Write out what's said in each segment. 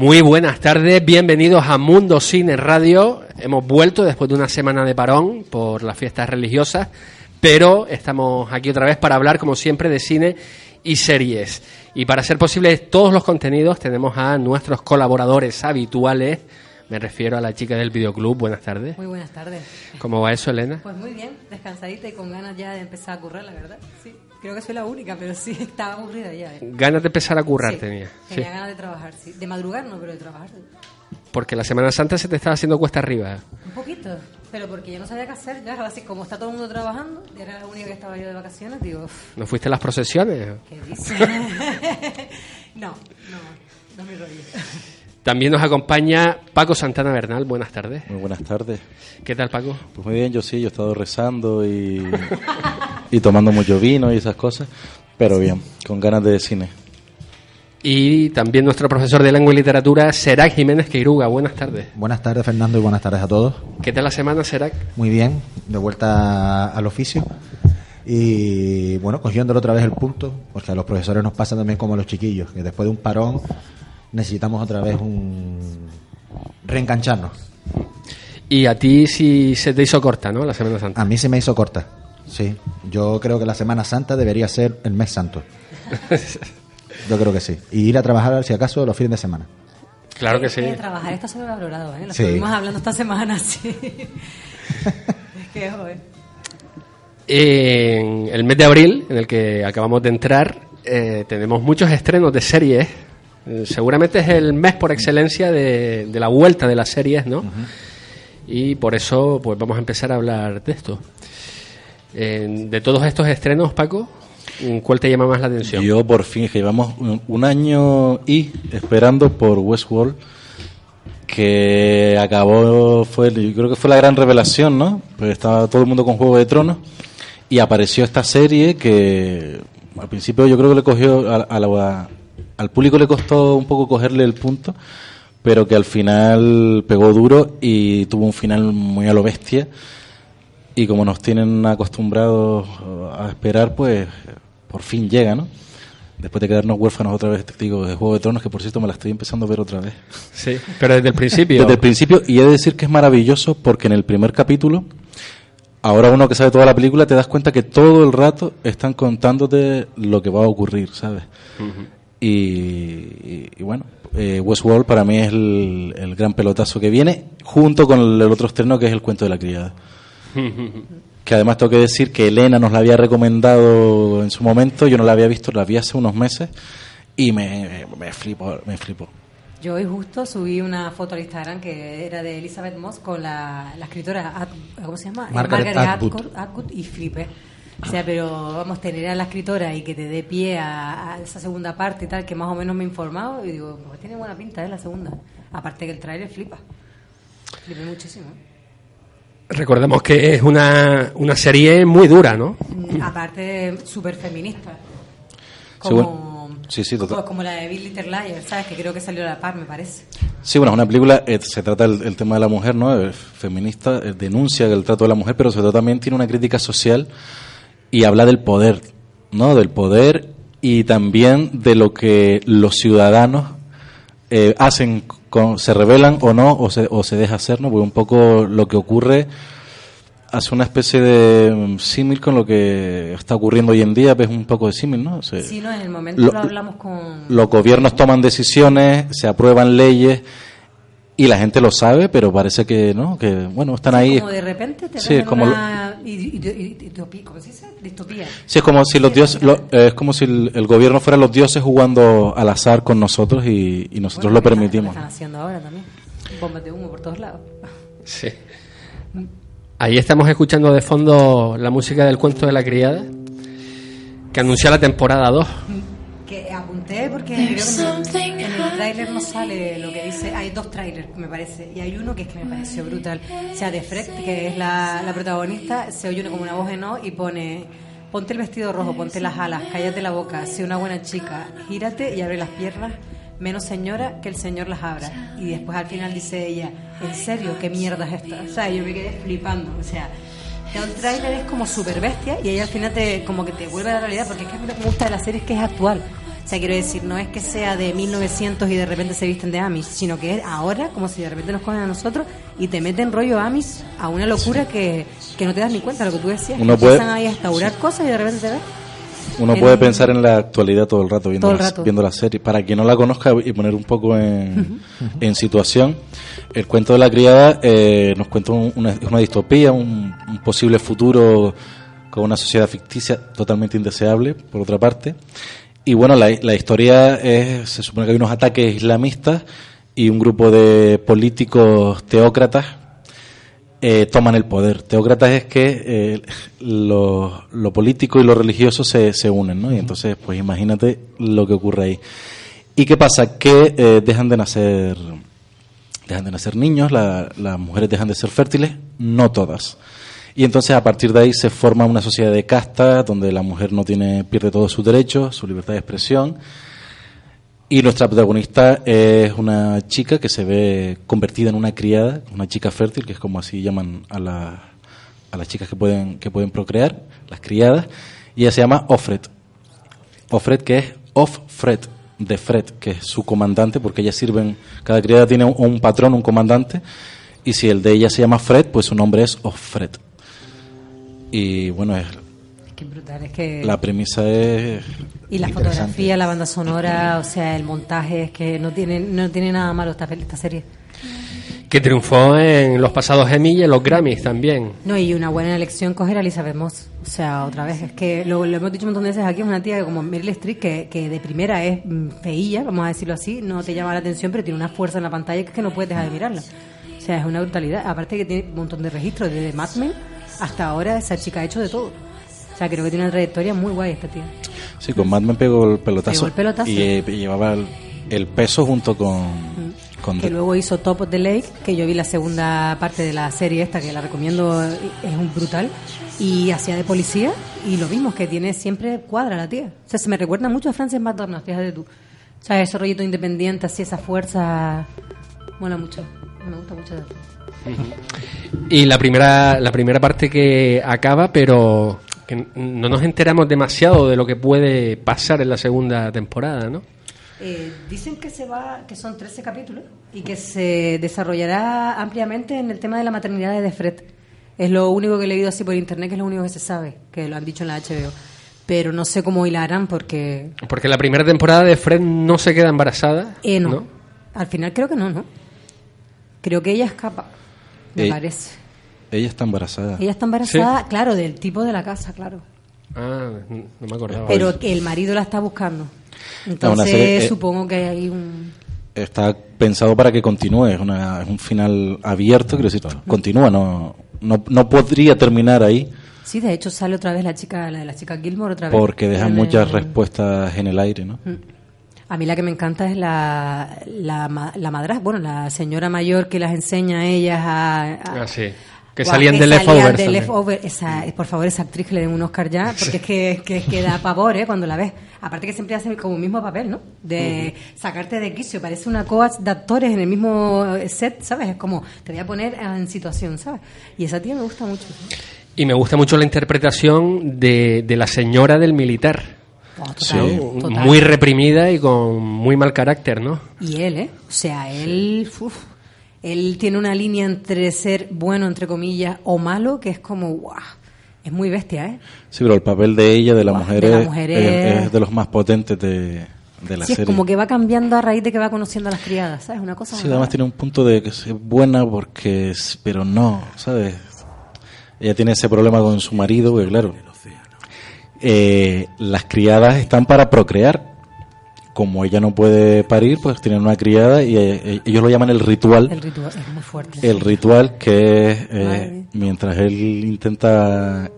Muy buenas tardes, bienvenidos a Mundo Cine Radio. Hemos vuelto después de una semana de parón por las fiestas religiosas, pero estamos aquí otra vez para hablar, como siempre, de cine y series. Y para hacer posibles todos los contenidos, tenemos a nuestros colaboradores habituales. Me refiero a la chica del videoclub. Buenas tardes. Muy buenas tardes. ¿Cómo va eso, Elena? Pues muy bien, descansadita y con ganas ya de empezar a currar, la verdad. Sí, creo que soy la única, pero sí, estaba aburrida ya. ¿eh? Ganas de empezar a currar Sí, tenía. Sí. Tenía ganas de trabajar, sí. De madrugar no, pero de trabajar. Porque la Semana Santa se te estaba haciendo cuesta arriba. Un poquito, pero porque yo no sabía qué hacer. Ya, así como está todo el mundo trabajando, y era la única que estaba yo de vacaciones, digo, "Uf, ¿No fuiste a las procesiones? ¿qué dice? no, no, no me rollo. También nos acompaña Paco Santana Bernal. Buenas tardes. Muy buenas tardes. ¿Qué tal, Paco? Pues muy bien, yo sí, yo he estado rezando y, y tomando mucho vino y esas cosas, pero bien, con ganas de cine. Y también nuestro profesor de lengua y literatura, Serac Jiménez Queiruga. Buenas tardes. Buenas tardes Fernando y buenas tardes a todos. ¿Qué tal la semana, Serac? Muy bien, de vuelta al oficio. Y bueno, cogiéndole otra vez el punto, porque a los profesores nos pasa también como a los chiquillos, que después de un parón necesitamos otra vez un reengancharnos. Y a ti sí se te hizo corta, ¿no? La Semana Santa. A mí se me hizo corta, sí. Yo creo que la Semana Santa debería ser el mes santo. Yo creo que sí. Y ir a trabajar, si acaso, los fines de semana. Claro que sí. Eh, trabajar está sobrevalorado, ¿eh? Lo Sí. estuvimos hablando esta semana, sí. es que, joder. En el mes de abril, en el que acabamos de entrar, eh, tenemos muchos estrenos de series. Eh, seguramente es el mes por excelencia de, de la vuelta de las series, ¿no? Y por eso, pues vamos a empezar a hablar de esto. Eh, de todos estos estrenos, Paco, ¿cuál te llama más la atención? Yo por fin, que llevamos un, un año y esperando por Westworld, que acabó, fue, yo creo que fue la gran revelación, ¿no? Pues estaba todo el mundo con Juego de Tronos y apareció esta serie que al principio yo creo que le cogió a, a la- al público le costó un poco cogerle el punto, pero que al final pegó duro y tuvo un final muy a lo bestia. Y como nos tienen acostumbrados a esperar, pues por fin llega, ¿no? Después de quedarnos huérfanos otra vez, te digo, de Juego de Tronos, que por cierto me la estoy empezando a ver otra vez. Sí, pero desde el principio. Desde el principio, y he de decir que es maravilloso porque en el primer capítulo, ahora uno que sabe toda la película, te das cuenta que todo el rato están contándote lo que va a ocurrir, ¿sabes? Y, y- y bueno, eh, Westworld para mí es el, el gran pelotazo que viene, junto con el, el otro estreno que es El cuento de la criada. que además tengo que decir que Elena nos la había recomendado en su momento, yo no la había visto, la vi hace unos meses y me, me flipo, me flipo. Yo hoy justo subí una foto al Instagram que era de Elizabeth Moss con la, la escritora, ¿cómo se llama? Margaret Atwood. Atwood, Atwood y flipé. O sea, pero vamos, tener a la escritora y que te dé pie a, a esa segunda parte y tal, que más o menos me he informado, y digo, pues tiene buena pinta, ¿eh? La segunda. Aparte que el trailer flipa. Flipé muchísimo. Recordemos que es una, una serie muy dura, ¿no? Mm, Aparte, súper feminista. Sí, Como, sí, sí, total. como, como la de Bill Little Liar, ¿sabes? Que creo que salió a la par, me parece. Sí, bueno, es una película, eh, se trata el, el tema de la mujer, ¿no? Feminista, eh, denuncia el trato de la mujer, pero sobre todo también tiene una crítica social y habla del poder, ¿no? Del poder y también de lo que los ciudadanos eh, hacen, con, se rebelan o no, o se, o se deja hacer, ¿no? Porque un poco lo que ocurre hace una especie de mm, símil con lo que está ocurriendo hoy en día, ves un poco de símil, ¿no? Sí, no, en el momento lo- lo, hablamos con... los gobiernos toman decisiones, se aprueban leyes y la gente lo sabe, pero parece que no, que bueno, están ahí. Como de repente te Sí, es como una utopía, ¿cómo se dice? Distopía. Sí, es como si los dioses, lo- eh, es como si el, el gobierno fuera los dioses jugando al azar con nosotros y, y nosotros Bueno, lo que están- permitimos. Lo están haciendo ahora también. Bombas de humo por todos lados. Sí. Ahí estamos escuchando de fondo la música del cuento de la criada, que anuncia la temporada 2. Que apunté porque creo que tráiler no sale lo que dice. Hay dos trailers, me parece. Y hay uno que es que me pareció brutal. O sea, de Fred, que es la, la protagonista, se oye uno como una voz en off y pone: Ponte el vestido rojo, ponte las alas, cállate la boca, sé una buena chica, gírate y abre las piernas. Menos señora que el señor las abra. Y después al final dice ella: ¿En serio? ¿Qué mierda es esta? O sea, yo me quedé flipando. O sea. El tráiler es como súper bestia y ahí al final te, como que te vuelve a la realidad porque es que a mí lo que me gusta de la serie es que es actual. Sea, quiero decir, no es que sea de 1900 y de repente se visten de Amis, sino que es ahora como si de repente nos cogen a nosotros y te meten rollo Amis a una locura que, que no te das ni cuenta de lo que tú decías. Uno puede- empiezan ahí a instaurar cosas y de repente te ves. Uno puede un- pensar en la actualidad todo el rato viendo, Todo el la, rato. viendo la serie. Para quien no la conozca y poner un poco en, en situación, el cuento de la criada eh, nos cuenta un- una, una distopía, un, un posible futuro con una sociedad ficticia totalmente indeseable, por otra parte. Y bueno, la, la historia es, se supone que hay unos ataques islamistas y un grupo de políticos teócratas eh, toman el poder. Teócratas es que eh, lo, lo político y lo religioso se, se unen, ¿no? Y entonces, pues imagínate lo que ocurre ahí. ¿Y qué pasa? Que eh, dejan de nacer dejan de nacer niños, la- las mujeres dejan de ser fértiles, no todas. Y entonces a partir de ahí se forma una sociedad de casta donde la mujer no tiene pierde todos sus derechos, su libertad de expresión. Y nuestra protagonista es una chica que se ve convertida en una criada, una chica fértil, que es como así llaman a, la- a las chicas que pueden, que pueden procrear, las criadas. Y ella se llama Offred. Offred, que es Off-Fred, de Fred, que es su comandante, porque ellas sirven, cada criada tiene un, un patrón, un comandante, y si el de ella se llama Fred, pues su nombre es Off-Fred. Y bueno, es, Es que brutal, es que... la premisa es... Y la fotografía, la banda sonora, o sea, el montaje, es que no tiene, no tiene nada malo esta, esta serie. Que triunfó en los pasados Emmy y en los Grammys también. No, y una buena elección coger a Elizabeth Moss. O sea, otra vez, es que lo, lo hemos dicho un montón de veces aquí, es una tía que como Meryl Streep, que, que de primera es mm, feilla, vamos a decirlo así, no te llama la atención, pero tiene una fuerza en la pantalla que es que no puedes dejar de mirarla. O sea, es una brutalidad. Aparte que tiene un montón de registros, desde Mad Men hasta ahora esa chica ha hecho de todo. O sea, creo que tiene una trayectoria muy guay esta tía. Sí, con Mad Men pegó el pelotazo. Pegó el pelotazo. Y eh, llevaba el, el peso junto con... con que luego hizo Top of the Lake, que yo vi la segunda parte de la serie esta, que la recomiendo, es un brutal, y hacía de policía, y lo mismo, que tiene siempre cuadra la tía. O sea, se me recuerda mucho a Frances McDormand, fíjate tú. O sea, ese rollito independiente, así, esa fuerza, mola mucho, me gusta mucho. de Y la primera, la primera parte que acaba, pero que no nos enteramos demasiado de lo que puede pasar en la segunda temporada, ¿no? Eh, dicen que se va, que son 13 capítulos y que se desarrollará ampliamente en el tema de la maternidad de Fred. Es lo único que he leído así por internet, que es lo único que se sabe, que lo han dicho en la HBO. Pero no sé cómo hilarán porque... Porque la primera temporada de Fred no se queda embarazada. Eh, no. Al final creo que no, ¿no? Creo que ella escapa, me Eh, parece. Ella está embarazada. Ella está embarazada, claro, del tipo de la casa, claro. Ah, no me acordaba. Pero que el marido la está buscando. Entonces serie, eh, supongo que hay un... Está pensado para que continúe. Es, una- es un final abierto, quiero decir, continúa. No, no, no podría terminar ahí Sí, de hecho sale otra vez la chica, la de la chica Gilmore otra vez. porque deja muchas el- respuestas en el aire, ¿no? A mí la que me encanta es la, la, la madrastra, bueno, la señora mayor que las enseña a ellas a... a- Ah, sí. Que Guau, salían de salían de. Leftover. Esa, por favor, esa actriz que le den un Oscar ya, porque es que, que, que da pavor, ¿eh? Cuando la ves. Aparte que siempre hace como el mismo papel, ¿no? De sacarte de quicio. Parece una coach de actores en el mismo set, ¿sabes? Es como, te voy a poner en situación, ¿sabes? Y esa tía me gusta mucho. Y me gusta mucho la interpretación de, de la señora del militar. Oh, total, Sí. total. Muy reprimida y con muy mal carácter, ¿no? Y él, ¿eh? O sea, él, uf, él tiene una línea entre ser bueno, entre comillas, o malo, que es como, guau, es muy bestia, ¿eh? Sí, pero el papel de ella, de la, mujer, de la es, mujer es- es- es de los más potentes de, de la Sí, serie. es como que va cambiando a raíz de que va conociendo a las criadas, ¿sabes? Una cosa Sí, además rara. tiene un punto de que es buena porque es, pero no, ¿sabes? Ella tiene ese problema con su marido, que claro, eh, las criadas están para procrear. Como ella no puede parir, pues tienen una criada y eh, ellos lo llaman el ritual. El ritual es muy fuerte. El ritual que es, eh, mientras él intenta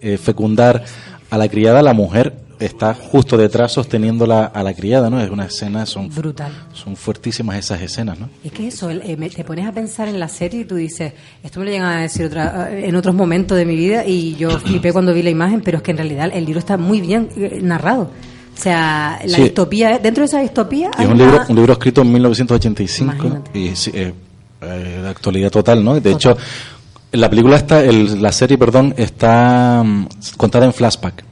eh, fecundar a la criada, la mujer está justo detrás sosteniéndola a la criada, ¿no? Es una escena, son, Brutal. son fuertísimas esas escenas, ¿no? Es que eso, el- eh, te pones a pensar en la serie y tú dices, esto me lo llegan a decir otra, eh, en otros momentos de mi vida y yo flipé cuando vi la imagen, pero es que en realidad el libro está muy bien eh, narrado. O sea, la Sí. distopía, dentro de esa distopía hay es un una- libro, un libro escrito en 1985 Imagínate. y eh, eh, de actualidad total, ¿no? De hecho, la película está, el- la serie, perdón, está mm, contada en flashback.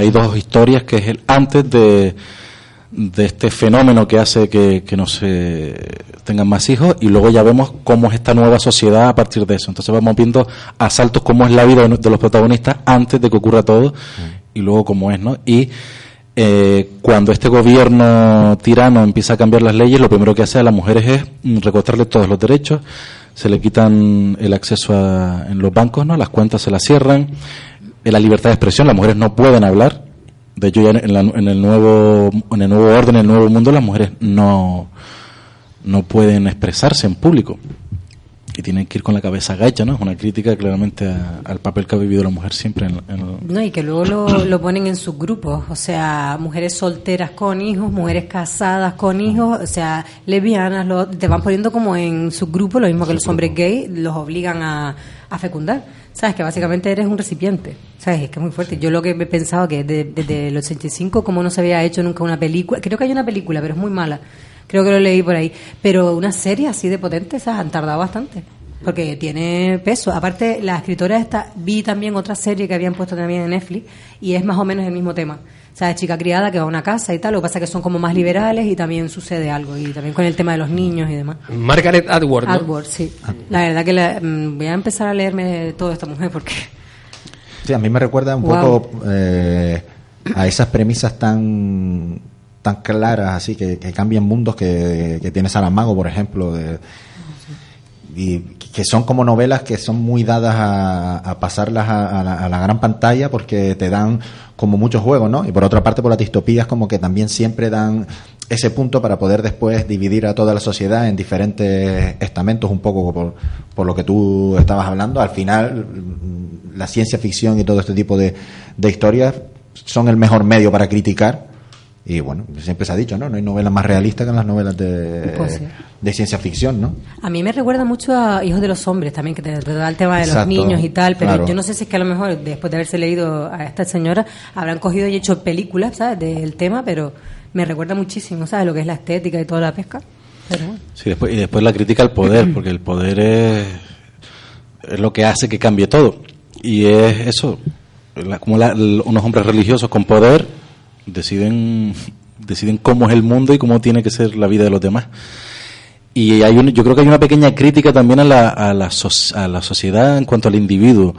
Hay dos historias que es el antes de, de este fenómeno que hace que, que no se tengan más hijos y luego ya vemos cómo es esta nueva sociedad a partir de eso. Entonces vamos viendo a saltos cómo es la vida de los protagonistas antes de que ocurra todo y luego cómo es, ¿no? Y eh, cuando este gobierno tirano empieza a cambiar las leyes, lo primero que hace a las mujeres es mm, recortarle todos los derechos, se le quitan el acceso a, en los bancos, ¿no? Las cuentas se las cierran, eh, la libertad de expresión, las mujeres no pueden hablar. De hecho, ya en, la- en el nuevo en el nuevo orden, en el nuevo mundo, las mujeres no no pueden expresarse en público y tienen que ir con la cabeza gacha, ¿no? Es una crítica claramente a- al papel que ha vivido la mujer siempre en, en- No, y que luego lo, lo ponen en sus grupos, o sea, mujeres solteras con hijos, mujeres casadas con hijos, o sea, lesbianas, lo- te van poniendo como en sus grupos, lo mismo que los hombres gay, los obligan a, a fecundar. Sabes que básicamente eres un recipiente, sabes, es que es muy fuerte. Yo lo que he pensado que de- desde el 85, como no se había hecho nunca una película, creo que hay una película, pero es muy mala, creo que lo leí por ahí, pero una serie así de potente, ¿sabes? Han tardado bastante. Porque tiene peso. Aparte, la escritora esta, vi también otra serie que habían puesto también en Netflix y es más o menos el mismo tema. O sea, chica criada que va a una casa y tal, lo que pasa es que son como más liberales y también sucede algo. Y también con el tema de los niños y demás. Margaret Atwood, ¿no? Atwood, sí. La verdad que la- mm, voy a empezar a leerme toda esta mujer porque... Sí, a mí me recuerda un Wow. poco eh, a esas premisas tan tan claras, así que, que cambian mundos que, que tiene Saramago, por ejemplo, de- y que son como novelas que son muy dadas a, pasarlas a, la, a la gran pantalla porque te dan como muchos juegos, ¿no? Y por otra parte, por las distopías como que también siempre dan ese punto para poder después dividir a toda la sociedad en diferentes estamentos, un poco por, por lo que tú estabas hablando. Al final, la ciencia ficción y todo este tipo de, de historias son el mejor medio para criticar. Y bueno, siempre se ha dicho, ¿no? No hay novelas más realistas que las novelas de, Pues sí. de ciencia ficción, ¿no? A mí me recuerda mucho a Hijos de los Hombres también, que te trata el tema de los niños y tal, pero claro. yo no sé si es que a lo mejor después de haberse leído a esta señora habrán cogido y hecho películas, ¿sabes? Del tema, pero me recuerda muchísimo, ¿sabes? Lo que es la estética y toda la pesca. Pero bueno. Sí, después, y después la crítica al poder, porque el poder es, es lo que hace que cambie todo. Y es eso, la- como la- unos hombres religiosos con poder deciden, deciden cómo es el mundo y cómo tiene que ser la vida de los demás. Y hay un, yo creo que hay una pequeña crítica también a la, a la, a la sociedad en cuanto al individuo.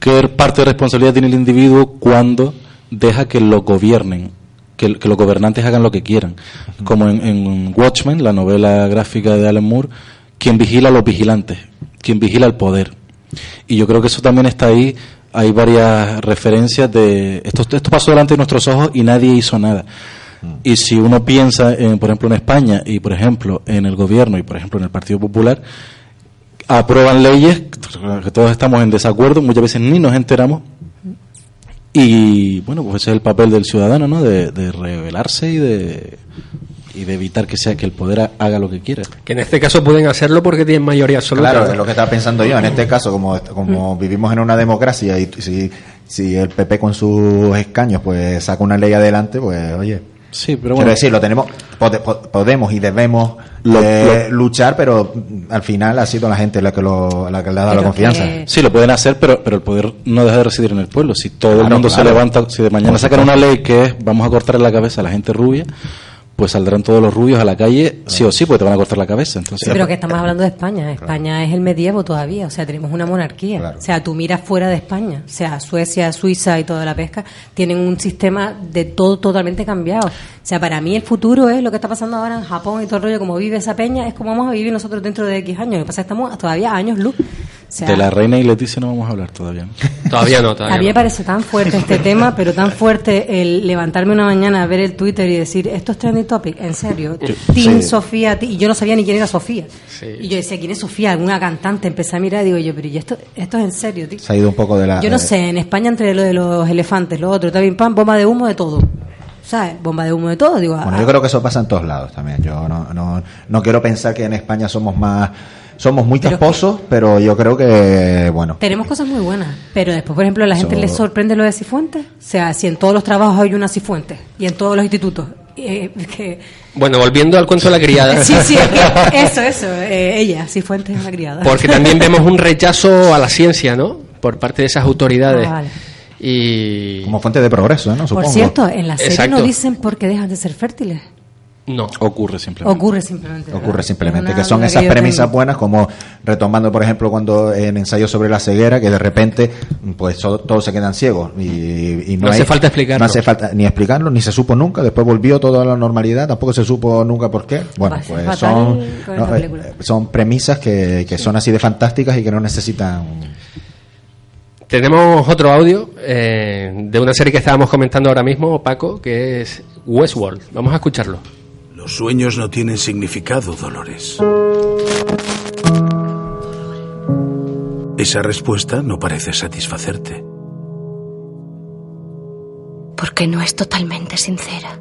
¿Qué parte de responsabilidad tiene el individuo cuando deja que lo gobiernen? Que, que los gobernantes hagan lo que quieran. Como en, en Watchmen, la novela gráfica de Alan Moore, quien vigila a los vigilantes, quien vigila el poder. Y yo creo que eso también está ahí. Hay varias referencias de esto, esto pasó delante de nuestros ojos y nadie hizo nada. Y si uno piensa, en, por ejemplo, en España y, por ejemplo, en el gobierno y, por ejemplo, en el Partido Popular, aprueban leyes que todos estamos en desacuerdo, muchas veces ni nos enteramos. Y bueno, pues ese es el papel del ciudadano, ¿no? De, de rebelarse y de, y de evitar que sea que el poder ha- haga lo que quiera. Que en este caso pueden hacerlo porque tienen mayoría absoluta. Claro, es lo que estaba pensando yo. En este caso, como, como vivimos en una democracia y si, si el PP con sus escaños pues saca una ley adelante, pues oye. Sí, pero Quiero bueno, decir, lo tenemos, pode- po- podemos y debemos Lo- eh, luchar, pero mm, al final ha sido la gente la que, lo, la que le ha dado la confianza. que- sí lo pueden hacer, pero, pero el poder no deja de residir en el pueblo. Si todo el Claro, mundo se levanta, si de mañana sacan una ley que es vamos a cortar la cabeza a la gente rubia, pues saldrán todos los rubios a la calle, sí o sí, porque te van a cortar la cabeza. Entonces, Sí, pero que estamos hablando de España. España es el medievo todavía, o sea, tenemos una monarquía. Claro. O sea, tú miras fuera de España, o sea, Suecia, Suiza y toda la pesca, tienen un sistema de todo totalmente cambiado. O sea, para mí el futuro es lo que está pasando ahora en Japón y todo el rollo, como vive esa peña, es como vamos a vivir nosotros dentro de X años. Lo que pasa es que estamos todavía a años luz. Sea, de la reina y Leticia no vamos a hablar todavía. ¿no? Todavía no, a todavía mí me no. parece tan fuerte este tema, pero tan fuerte el levantarme una mañana, ver el Twitter y decir, esto es trending topic, en serio. Team sí. Sofía, y yo no sabía ni quién era Sofía. Sí. Y yo decía, ¿quién es Sofía? Alguna cantante. Empecé a mirar y digo yo, pero ¿y esto, esto es en serio, tío? Se ha ido un poco de la. Yo no eh, sé, en España entre lo de los elefantes, lo otro, también pan, bomba de humo de todo. ¿Sabes? Bomba de humo de todo. Digo, Bueno, ah, yo creo que eso pasa en todos lados también. Yo no, no, no quiero pensar que en España somos más. Somos muy Pero es casposos, pero yo creo que, bueno. Tenemos cosas muy buenas, pero después, por ejemplo, a la gente Eso- le sorprende lo de Cifuentes. O sea, si en todos los trabajos hay una Cifuentes y en todos los institutos. eh, que, Bueno, volviendo al cuento de la criada. sí, sí, es que eso, eso. eh, ella, Cifuentes es la criada. Porque también vemos un rechazo a la ciencia, ¿no? Por parte de esas autoridades. Ah, vale. Y. Como fuente de progreso, ¿no? Por Supongo. cierto, en la serie Exacto. no dicen por qué dejan de ser fértiles. No. Ocurre simplemente. Ocurre simplemente. ¿verdad? Ocurre simplemente que son esas que premisas tengo. buenas como retomando por ejemplo cuando en ensayo sobre la ceguera que de repente pues so- todos se quedan ciegos y, y No hace falta explicarlo. no hace falta ni explicarlo ni se supo nunca después volvió todo a la normalidad tampoco se supo nunca por qué bueno pues fatal son no, eh, son premisas que, que son así de fantásticas y que no necesitan Tenemos otro audio eh, de una serie que estábamos comentando ahora mismo, Paco, que es Westworld. Vamos a escucharlo. Los sueños no tienen significado, Dolores. Esa respuesta no parece satisfacerte. Porque no es totalmente sincera.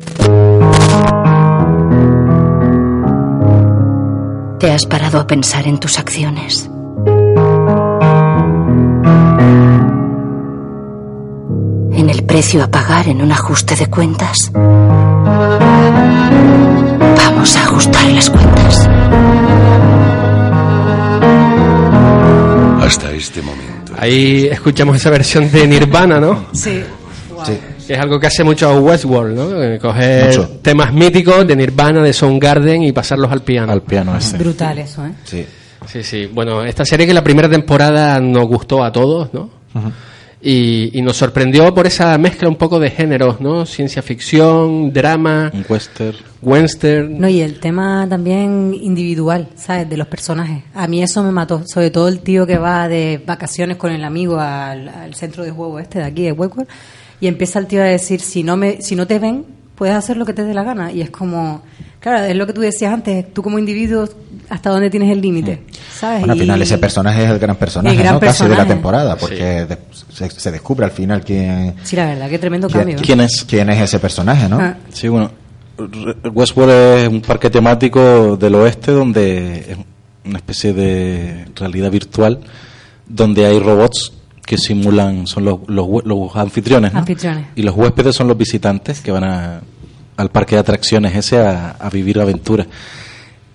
¿Te has parado a pensar en tus acciones? ¿En el precio a pagar en un ajuste de cuentas? Vamos a ajustar las cuentas. Hasta este momento. Ahí escuchamos esa versión de Nirvana, ¿no? Sí. sí Que es algo que hace mucho Westworld, ¿no? Eh, Coger Mucho. temas míticos de Nirvana, de Soundgarden y pasarlos al piano. Al piano ese. Brutal eso, ¿eh? sí Sí, sí. Bueno, esta serie que la primera temporada nos gustó a todos, ¿no? Y, y nos sorprendió por esa mezcla un poco de géneros, ¿no? Ciencia ficción, drama, western. western. No, y el tema también individual, ¿sabes? De los personajes. A mí eso me mató. Sobre todo el tío que va de vacaciones con el amigo al, al centro de juego este de aquí, de Westworld, y empieza el tío a decir, si no, me, si no te ven, puedes hacer lo que te dé la gana. Y es como, claro, es lo que tú decías antes, tú como individuo, ¿hasta dónde tienes el límite? ¿Sabes? bueno al Y- final ese personaje es el gran personaje El gran ¿no? casi de la personaje. temporada porque de- se, se descubre al final quién Sí, la verdad, qué tremendo quién, cambio. ¿Quién es? quién es ese personaje ¿no? Ah. Sí, bueno, Westworld es un parque temático del oeste donde es una especie de realidad virtual donde hay robots que simulan, son los, los, anfitriones, ¿no? Anfitriones. Y los huéspedes son los visitantes que van a- al parque de atracciones ese a, a vivir aventuras.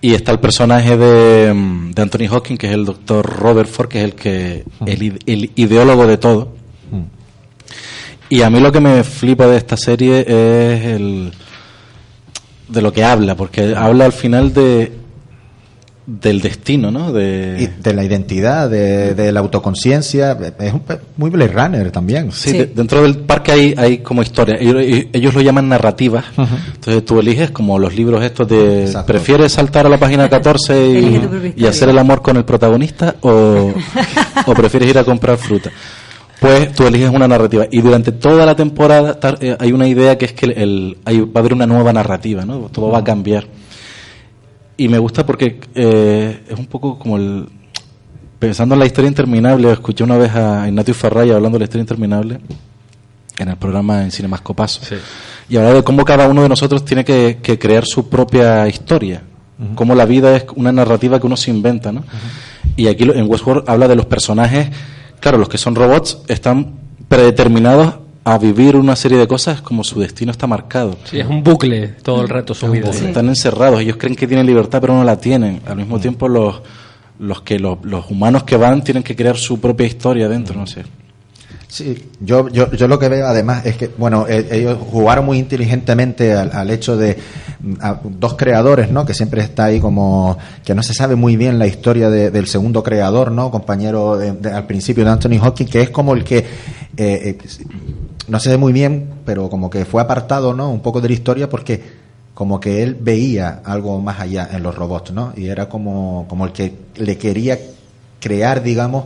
Y está el personaje de, mm, de Anthony Hawking, que es el doctor Robert Ford, que es el que el, el ideólogo de todo. Y a mí lo que me flipa de esta serie es el de lo que habla, porque habla al final de del destino, ¿no? Y De, de la identidad, de, de la autoconciencia, es un muy Blade Runner también. sí, Sí. de- dentro del parque hay, hay como historia. Ellos, ellos lo llaman narrativas. Entonces tú eliges como los libros estos de Exacto. prefieres saltar a la página 14 Elige tu propia y, hacer el amor con el protagonista o, o prefieres ir a comprar fruta. Pues tú eliges una narrativa y durante toda la temporada tar- eh, hay una idea que es que el, el- hay- va a haber una nueva narrativa, ¿no? Todo va a cambiar. Y me gusta porque eh, es un poco como el... Pensando en la historia interminable, escuché una vez a Ignatius Farraya hablando de la historia interminable en el programa en Cinemascopazo. Sí. Y hablaba de cómo cada uno de nosotros tiene que, que crear su propia historia. Cómo la vida es una narrativa que uno se inventa, ¿no? Y aquí en Westworld habla de los personajes, claro, los que son robots están predeterminados a vivir una serie de cosas como su destino está marcado. Sí, es un bucle todo el rato su vida. Están encerrados, ellos creen que tienen libertad pero no la tienen. Al mismo tiempo los, los que los, los humanos que van tienen que crear su propia historia dentro, no sé. Sí, yo, yo, yo lo que veo además es que, bueno, eh, ellos jugaron muy inteligentemente al, al hecho de mm, a dos creadores, ¿no? Que siempre está ahí como que no se sabe muy bien la historia de- del segundo creador, ¿no? Compañero de- de- al principio de Anthony Hopkins, que es como el que, eh, eh, no sé muy bien, pero como que fue apartado, ¿no? Un poco de la historia porque como que él veía algo más allá en los robots, ¿no? Y era como, como el que le quería crear, digamos,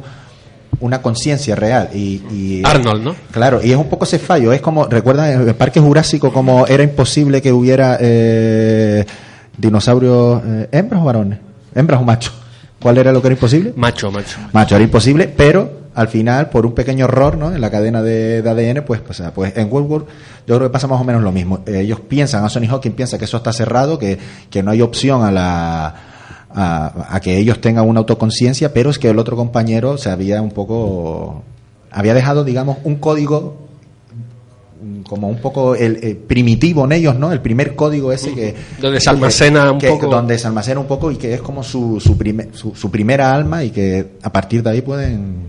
una conciencia real y, y- Arnold, ¿no? Claro, y es un poco ese fallo. Es como, ¿recuerdan en el Parque Jurásico como era imposible que hubiera eh, dinosaurios eh, hembras o varones? ¿Hembras o machos? ¿Cuál era lo que era imposible? Macho, macho. Macho, era imposible, pero al final, por un pequeño error ¿no? en la cadena de, de ADN, pues, pues, ah, pues en Woodward yo creo que pasa más o menos lo mismo. Eh, ellos piensan, Anthony Hawking piensa que eso está cerrado, que, que no hay opción a la a, a que ellos tengan una autoconciencia, pero es que el otro compañero se había un poco había dejado, digamos, un código como un poco el, eh, primitivo en ellos, ¿no? El primer código ese que Donde se almacena un que- poco. donde se almacena un poco y que es como su su, prime- su, su primera alma y que a partir de ahí pueden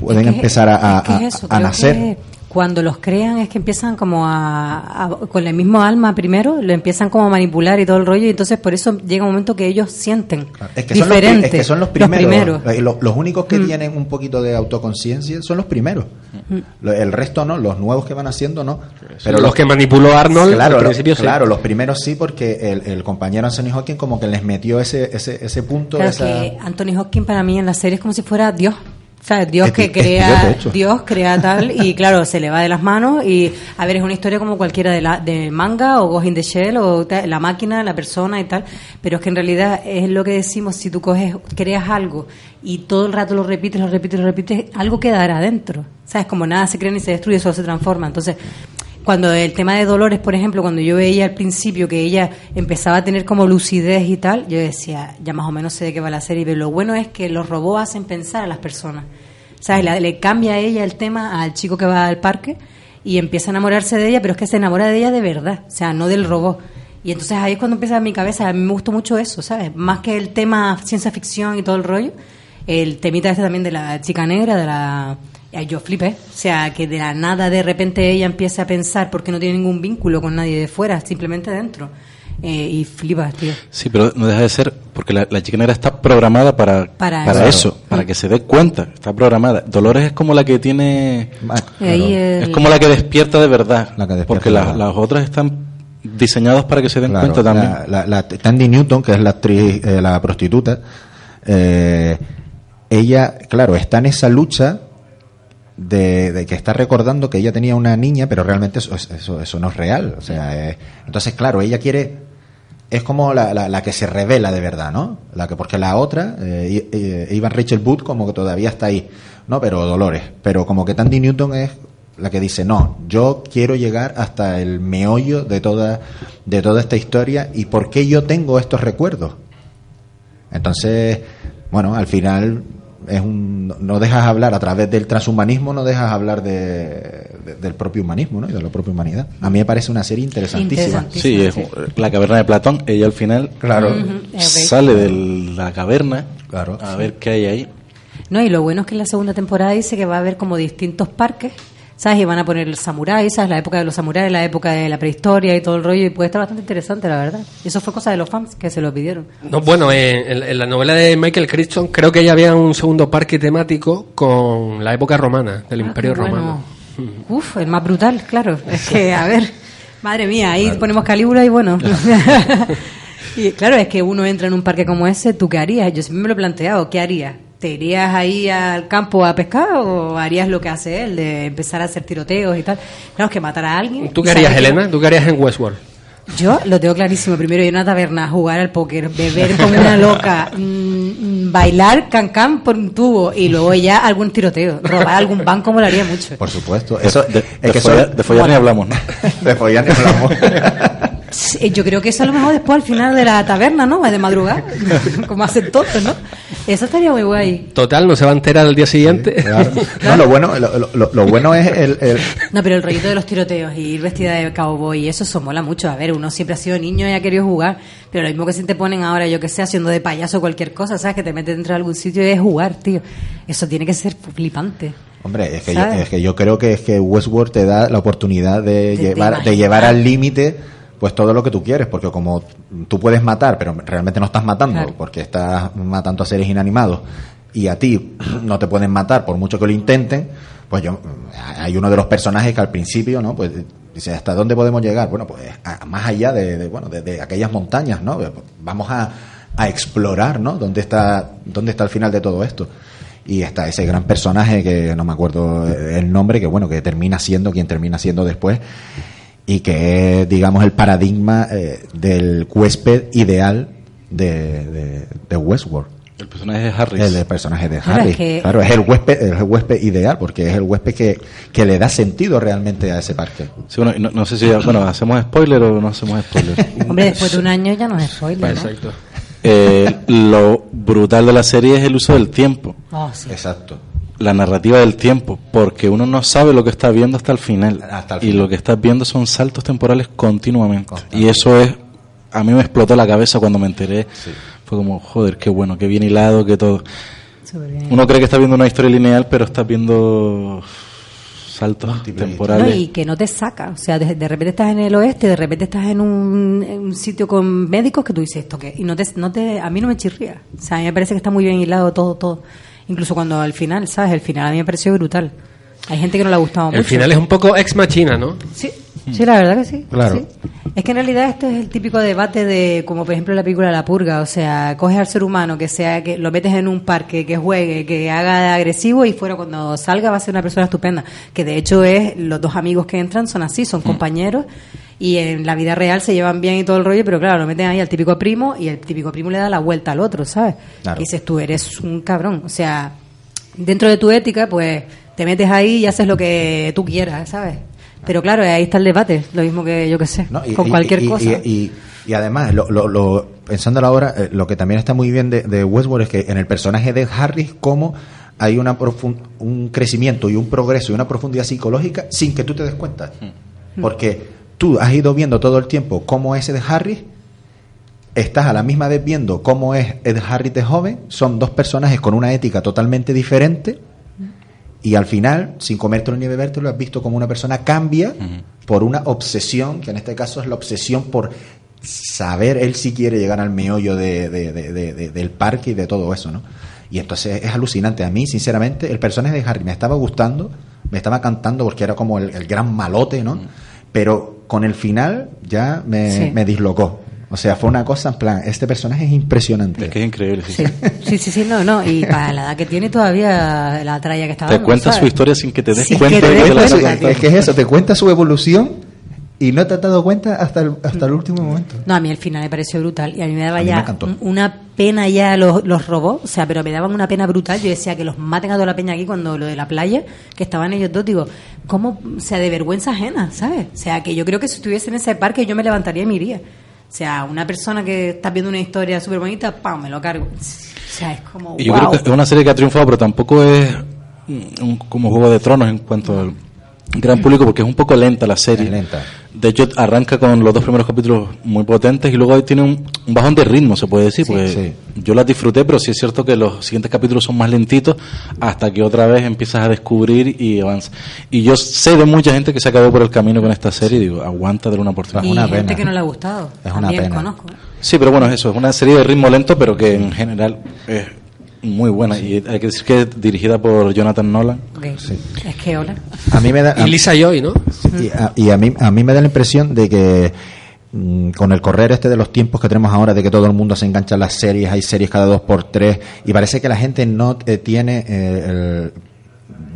pueden Es que- empezar a, es que a- es eso, a creo nacer. que cuando los crean es que empiezan como a, a- con el mismo alma primero, lo empiezan como a manipular y todo el rollo, y entonces por eso llega un momento que ellos sienten Es que, son los, diferente. es que son los primeros. primeros. Eh, lo- Los, únicos que Mm. tienen un poquito de autoconciencia son los primeros. Lo- El resto no, los nuevos que van haciendo no. Pero los que manipuló Arnold claro, al sí. claro, los primeros sí, porque el, el compañero Anthony Hawking como que les metió ese, ese, ese punto. Claro esa- que Anthony Hopkins para mí en la serie es como si fuera Dios. Sea, Dios que crea, Dios, crea tal, y claro, se le va de las manos, y a ver, es una historia como cualquiera de, la, de manga, o Ghost in the Shell, o la máquina, la persona y tal, pero es que en realidad es lo que decimos, si tú coges, creas algo, y todo el rato lo repites, lo repites, lo repites, algo quedará adentro. ¿Sabes? Como nada se crea ni se destruye, solo se transforma. Entonces, cuando el tema de Dolores, por ejemplo, cuando yo veía al principio que ella empezaba a tener como lucidez y tal, yo decía, ya más o menos sé de qué va la serie, pero lo bueno es que los robots hacen pensar a las personas. ¿Sabes? Le cambia a ella el tema al chico que va al parque y empieza a enamorarse de ella, pero es que se enamora de ella de verdad, o sea, no del robot. Y entonces ahí es cuando empieza mi cabeza, a mí me gustó mucho eso, ¿sabes? Más que el tema ciencia ficción y todo el rollo, el temita este también de la chica negra, de la... Yo flipé, o sea, que de la nada de repente ella empieza a pensar porque no tiene ningún vínculo con nadie de fuera, simplemente dentro. Eh, y flipas, tío. Sí, pero no deja de ser, porque la, la chica negra está programada para, Para para, eso. eso, para que se dé cuenta, está programada. Dolores es como la que tiene, el- es como la que despierta de verdad, La que despierta porque de las, otras están diseñadas para que se den Claro, cuenta también. La, la- la Tandy Newton, que es la actriz, eh, la prostituta, eh, ella, claro, está en esa lucha de, de que está recordando que ella tenía una niña, pero realmente eso, eso, eso no es real. O sea, eh, entonces, claro, ella quiere es como la, la, la que se revela de verdad, ¿no? La que porque la otra, eh, eh, Ivan Rachel Wood como que todavía está ahí, ¿no? Pero Dolores, pero como que Tandy Newton es la que dice, "No, yo quiero llegar hasta el meollo de toda de toda esta historia y por qué yo tengo estos recuerdos." Entonces, bueno, al final es un, no dejas hablar a través del transhumanismo, no dejas hablar de, de- del propio humanismo, ¿no? Y de la propia humanidad. A mí me parece una serie interesantísima. Sí, es la caverna de Platón. Ella al final Claro. Sale de la caverna Claro. a ver qué hay ahí. No, y lo bueno es que en la segunda temporada dice que va a haber como distintos parques, ¿sabes? Y van a poner el samurái, ¿sabes? La época de los samuráis, la época de la prehistoria y todo el rollo, y puede estar bastante interesante, la verdad. Y eso fue cosa de los fans que se lo pidieron. No, bueno, en, en- en la novela de Michael Crichton creo que ya había un segundo parque temático con la época romana, del Imperio Ah, qué bueno. Romano. Uf, el más brutal, claro. Es que, a ver, madre mía, ahí ponemos Calígula y bueno. y claro, es que uno entra en un parque como ese, ¿tú qué harías? Yo siempre me lo he planteado, ¿qué harías? ¿Te irías ahí al campo a pescar o harías lo que hace él, de empezar a hacer tiroteos y tal? Claro, es que matar a alguien. ¿Tú qué harías, Elena? ¿Tú qué harías en Westworld? Yo lo tengo clarísimo. Primero ir a una taberna, jugar al póker, beber como una loca, mm, mm, bailar cancán por un tubo y luego ya algún tiroteo. Robar algún banco molaría mucho. Por supuesto. Eso, de, es de que follar, de follar ni hablamos, ¿no? de follar ni hablamos. Sí, Yo creo que eso a lo mejor después al final de la taberna, ¿no? De madrugada, como hacen todos, ¿no? Eso estaría muy guay. Total, no se va a enterar al día siguiente. Claro. No, lo bueno, lo, lo- lo bueno es el, el- No, pero el rollito de los tiroteos y ir vestida de cowboy, eso, eso mola mucho. A ver, uno siempre ha sido niño y ha querido jugar, pero lo mismo que si te ponen ahora, yo que sé, haciendo de payaso cualquier cosa, ¿sabes? Que te metes dentro de algún sitio y es jugar, tío. Eso tiene que ser flipante. Hombre, es que, yo, es que yo creo que es que Westworld te da la oportunidad de, te llevar, de llevar al límite pues todo lo que tú quieres, porque como tú puedes matar, pero realmente no estás matando, Claro. porque estás matando a seres inanimados y a ti no te pueden matar por mucho que lo intenten, pues yo hay uno de los personajes que al principio, ¿no? Pues dice, ¿hasta dónde podemos llegar? Bueno, pues a- más allá de, de, bueno, de, de aquellas montañas, ¿no? Vamos a, a explorar, ¿no? ¿Dónde está, dónde está el final de todo esto? y está ese gran personaje que no me acuerdo el nombre que bueno que termina siendo quien termina siendo después y que es digamos el paradigma eh, del huésped ideal de, de, de Westworld El personaje de Harris. el personaje de Harry es que- claro es el huésped es el huésped ideal porque es el huésped que, que le da sentido realmente a ese parque Sí, bueno, no, no sé si, bueno, ¿hacemos spoiler o no hacemos spoiler? Hombre, después de un año ya no es spoiler, ¿no? Exacto. Eh, lo brutal de la serie es el uso del tiempo, Oh, sí. exacto la narrativa del tiempo, porque uno no sabe lo que está viendo hasta el final. Hasta el y final. lo que estás viendo son saltos temporales continuamente. Y eso es, a mí me explotó la cabeza cuando me enteré. Fue como, joder, qué bueno, qué bien hilado, que todo. Uno cree que está viendo una historia lineal, pero estás viendo saltos Múltiples No, temporales. y que no te saca. O sea, de, de repente estás en el oeste, de repente estás en un, en un sitio con médicos que tú dices esto qué. Y no te, no te, a mí no me chirría. O sea, a mí me parece que está muy bien hilado todo, todo. Incluso cuando al final, ¿sabes? El final a mí me pareció brutal. Hay gente que no le ha gustado El mucho. final es un poco ex machina, ¿no? Sí, sí, la verdad que sí. Claro. sí. Es que en realidad esto es el típico debate de, como por ejemplo la película La Purga, o sea, coges al ser humano que sea, que lo metes en un parque, que juegue, que haga de agresivo y fuera cuando salga va a ser una persona estupenda. Que de hecho es, los dos amigos que entran son así, son compañeros y en la vida real se llevan bien y todo el rollo, pero claro, lo meten ahí al típico primo y el típico primo le da la vuelta al otro, ¿sabes? Claro. Y dices tú, eres un cabrón. O sea, dentro de tu ética, pues te metes ahí y haces lo que tú quieras, ¿sabes? Pero claro, ahí está el debate, lo mismo que yo que sé, ¿no? Y- con cualquier y- cosa. Y, además, lo, lo, lo- pensándolo ahora, eh, lo que también está muy bien de, de Westworld es que en el personaje de Harris, como hay una un crecimiento y un progreso y una profundidad psicológica sin que tú te des cuenta. Porque tú has ido viendo todo el tiempo cómo es Ed Harris, estás a la misma vez viendo cómo es Ed Harris de joven, son dos personajes con una ética totalmente diferente y al final, sin comértelo ni bebértelo, has visto como una persona cambia por una obsesión, que en este caso es la obsesión por saber él si quiere llegar al meollo de, de- de- de- de- del parque y de todo eso, ¿no? Y entonces es alucinante. A mí, sinceramente, el personaje de Harry me estaba gustando, me estaba cantando porque era como el, el gran malote, ¿no? Pero con el final ya me, Sí. me dislocó. O sea, fue una cosa en plan, este personaje es impresionante. Es que es increíble. sí. Sí, sí, no, no, y para la edad que tiene todavía la tralla que está Te dando, cuenta ¿sabes? su historia sin que te des Sin cuenta que te de que la es que es eso, te cuenta su evolución y no te has dado cuenta hasta el, hasta el último momento. No, a mí el final me pareció brutal y a mí me daba A mí me ya una pena ya los, los robots, o sea, pero me daban una pena brutal. Yo decía que los maten a toda la peña aquí cuando lo de la playa, que estaban ellos dos, digo, ¿cómo? O sea, de vergüenza ajena, ¿sabes? O sea, que yo creo que si estuviese en ese parque yo me levantaría y me iría. O sea, una persona que está viendo una historia súper bonita, ¡pam! me lo cargo. O sea, es como, Y yo wow. creo que es una serie que ha triunfado, pero tampoco es un- como Juego de Tronos en cuanto al gran público, porque es un poco lenta la serie. Es lenta. De hecho, arranca con los dos primeros capítulos muy potentes y luego tiene un, un bajón de ritmo, se puede decir, Sí, porque sí. yo las disfruté, pero sí es cierto que los siguientes capítulos son más lentitos hasta que otra vez empiezas a descubrir y avanza. Y yo sé de mucha gente que se acabó por el camino con esta serie y digo, aguanta de una oportunidad. y una gente pena. que no le ha gustado. Es una También pena. conozco. Sí, pero bueno, es eso, es una serie de ritmo lento, pero que en general es muy buena. Y hay que decir que es dirigida por Jonathan Nolan. Ok. Es que hola. A mí me da, a- Y Lisa Joy, ¿no? y a, y a mí, a mí me da la impresión de que mm, con el correr este de los tiempos que tenemos ahora, de que todo el mundo se engancha a las series, hay series cada dos por tres, y parece que la gente no eh, tiene eh, el,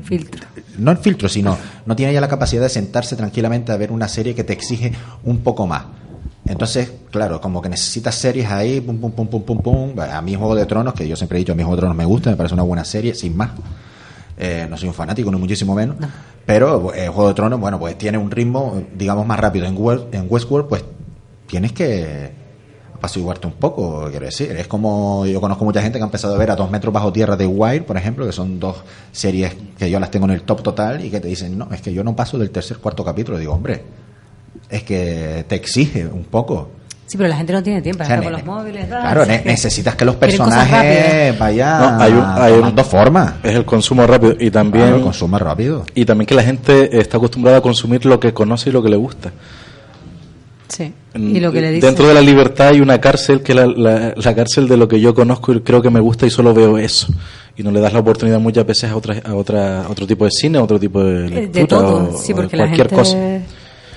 Filtro. no el filtro, sino no tiene ya la capacidad de sentarse tranquilamente a ver una serie que te exige un poco más. Entonces, claro, como que necesitas series ahí, pum, pum, pum, pum, pum, pum. A mí Juego de Tronos, que yo siempre he dicho, a mí Juego de Tronos me gusta, me parece una buena serie, sin más. Eh, no soy un fanático, ni muchísimo menos. Pero eh, Juego de Tronos, bueno, pues tiene un ritmo, digamos, más rápido. En, West- en Westworld, pues tienes que apaciguarte un poco, quiero decir. Es como, yo conozco mucha gente que ha empezado a ver a dos metros bajo tierra de Wire, por ejemplo, que son dos series que yo las tengo en el top total y que te dicen, no, es que yo no paso del tercer, cuarto capítulo. Digo, hombre, es que te exige un poco. Sí, pero la gente no tiene tiempo, O sea, está con los móviles. Claro, necesitas que los personajes vayan No, hay un- hay un- forma. Es el consumo rápido y también Claro, consumo rápido. y también que la gente está acostumbrada a consumir lo que conoce y lo que le gusta. Sí. Y lo que le dice. Dentro de la libertad hay una cárcel que es la, la- la cárcel de lo que yo conozco y creo que me gusta y solo veo eso. Y no le das la oportunidad muchas veces a, otra, a, otra, a otro tipo de cine, a otro tipo de Eh, lectura de todo, o- sí, o de porque la cualquier gente cosa.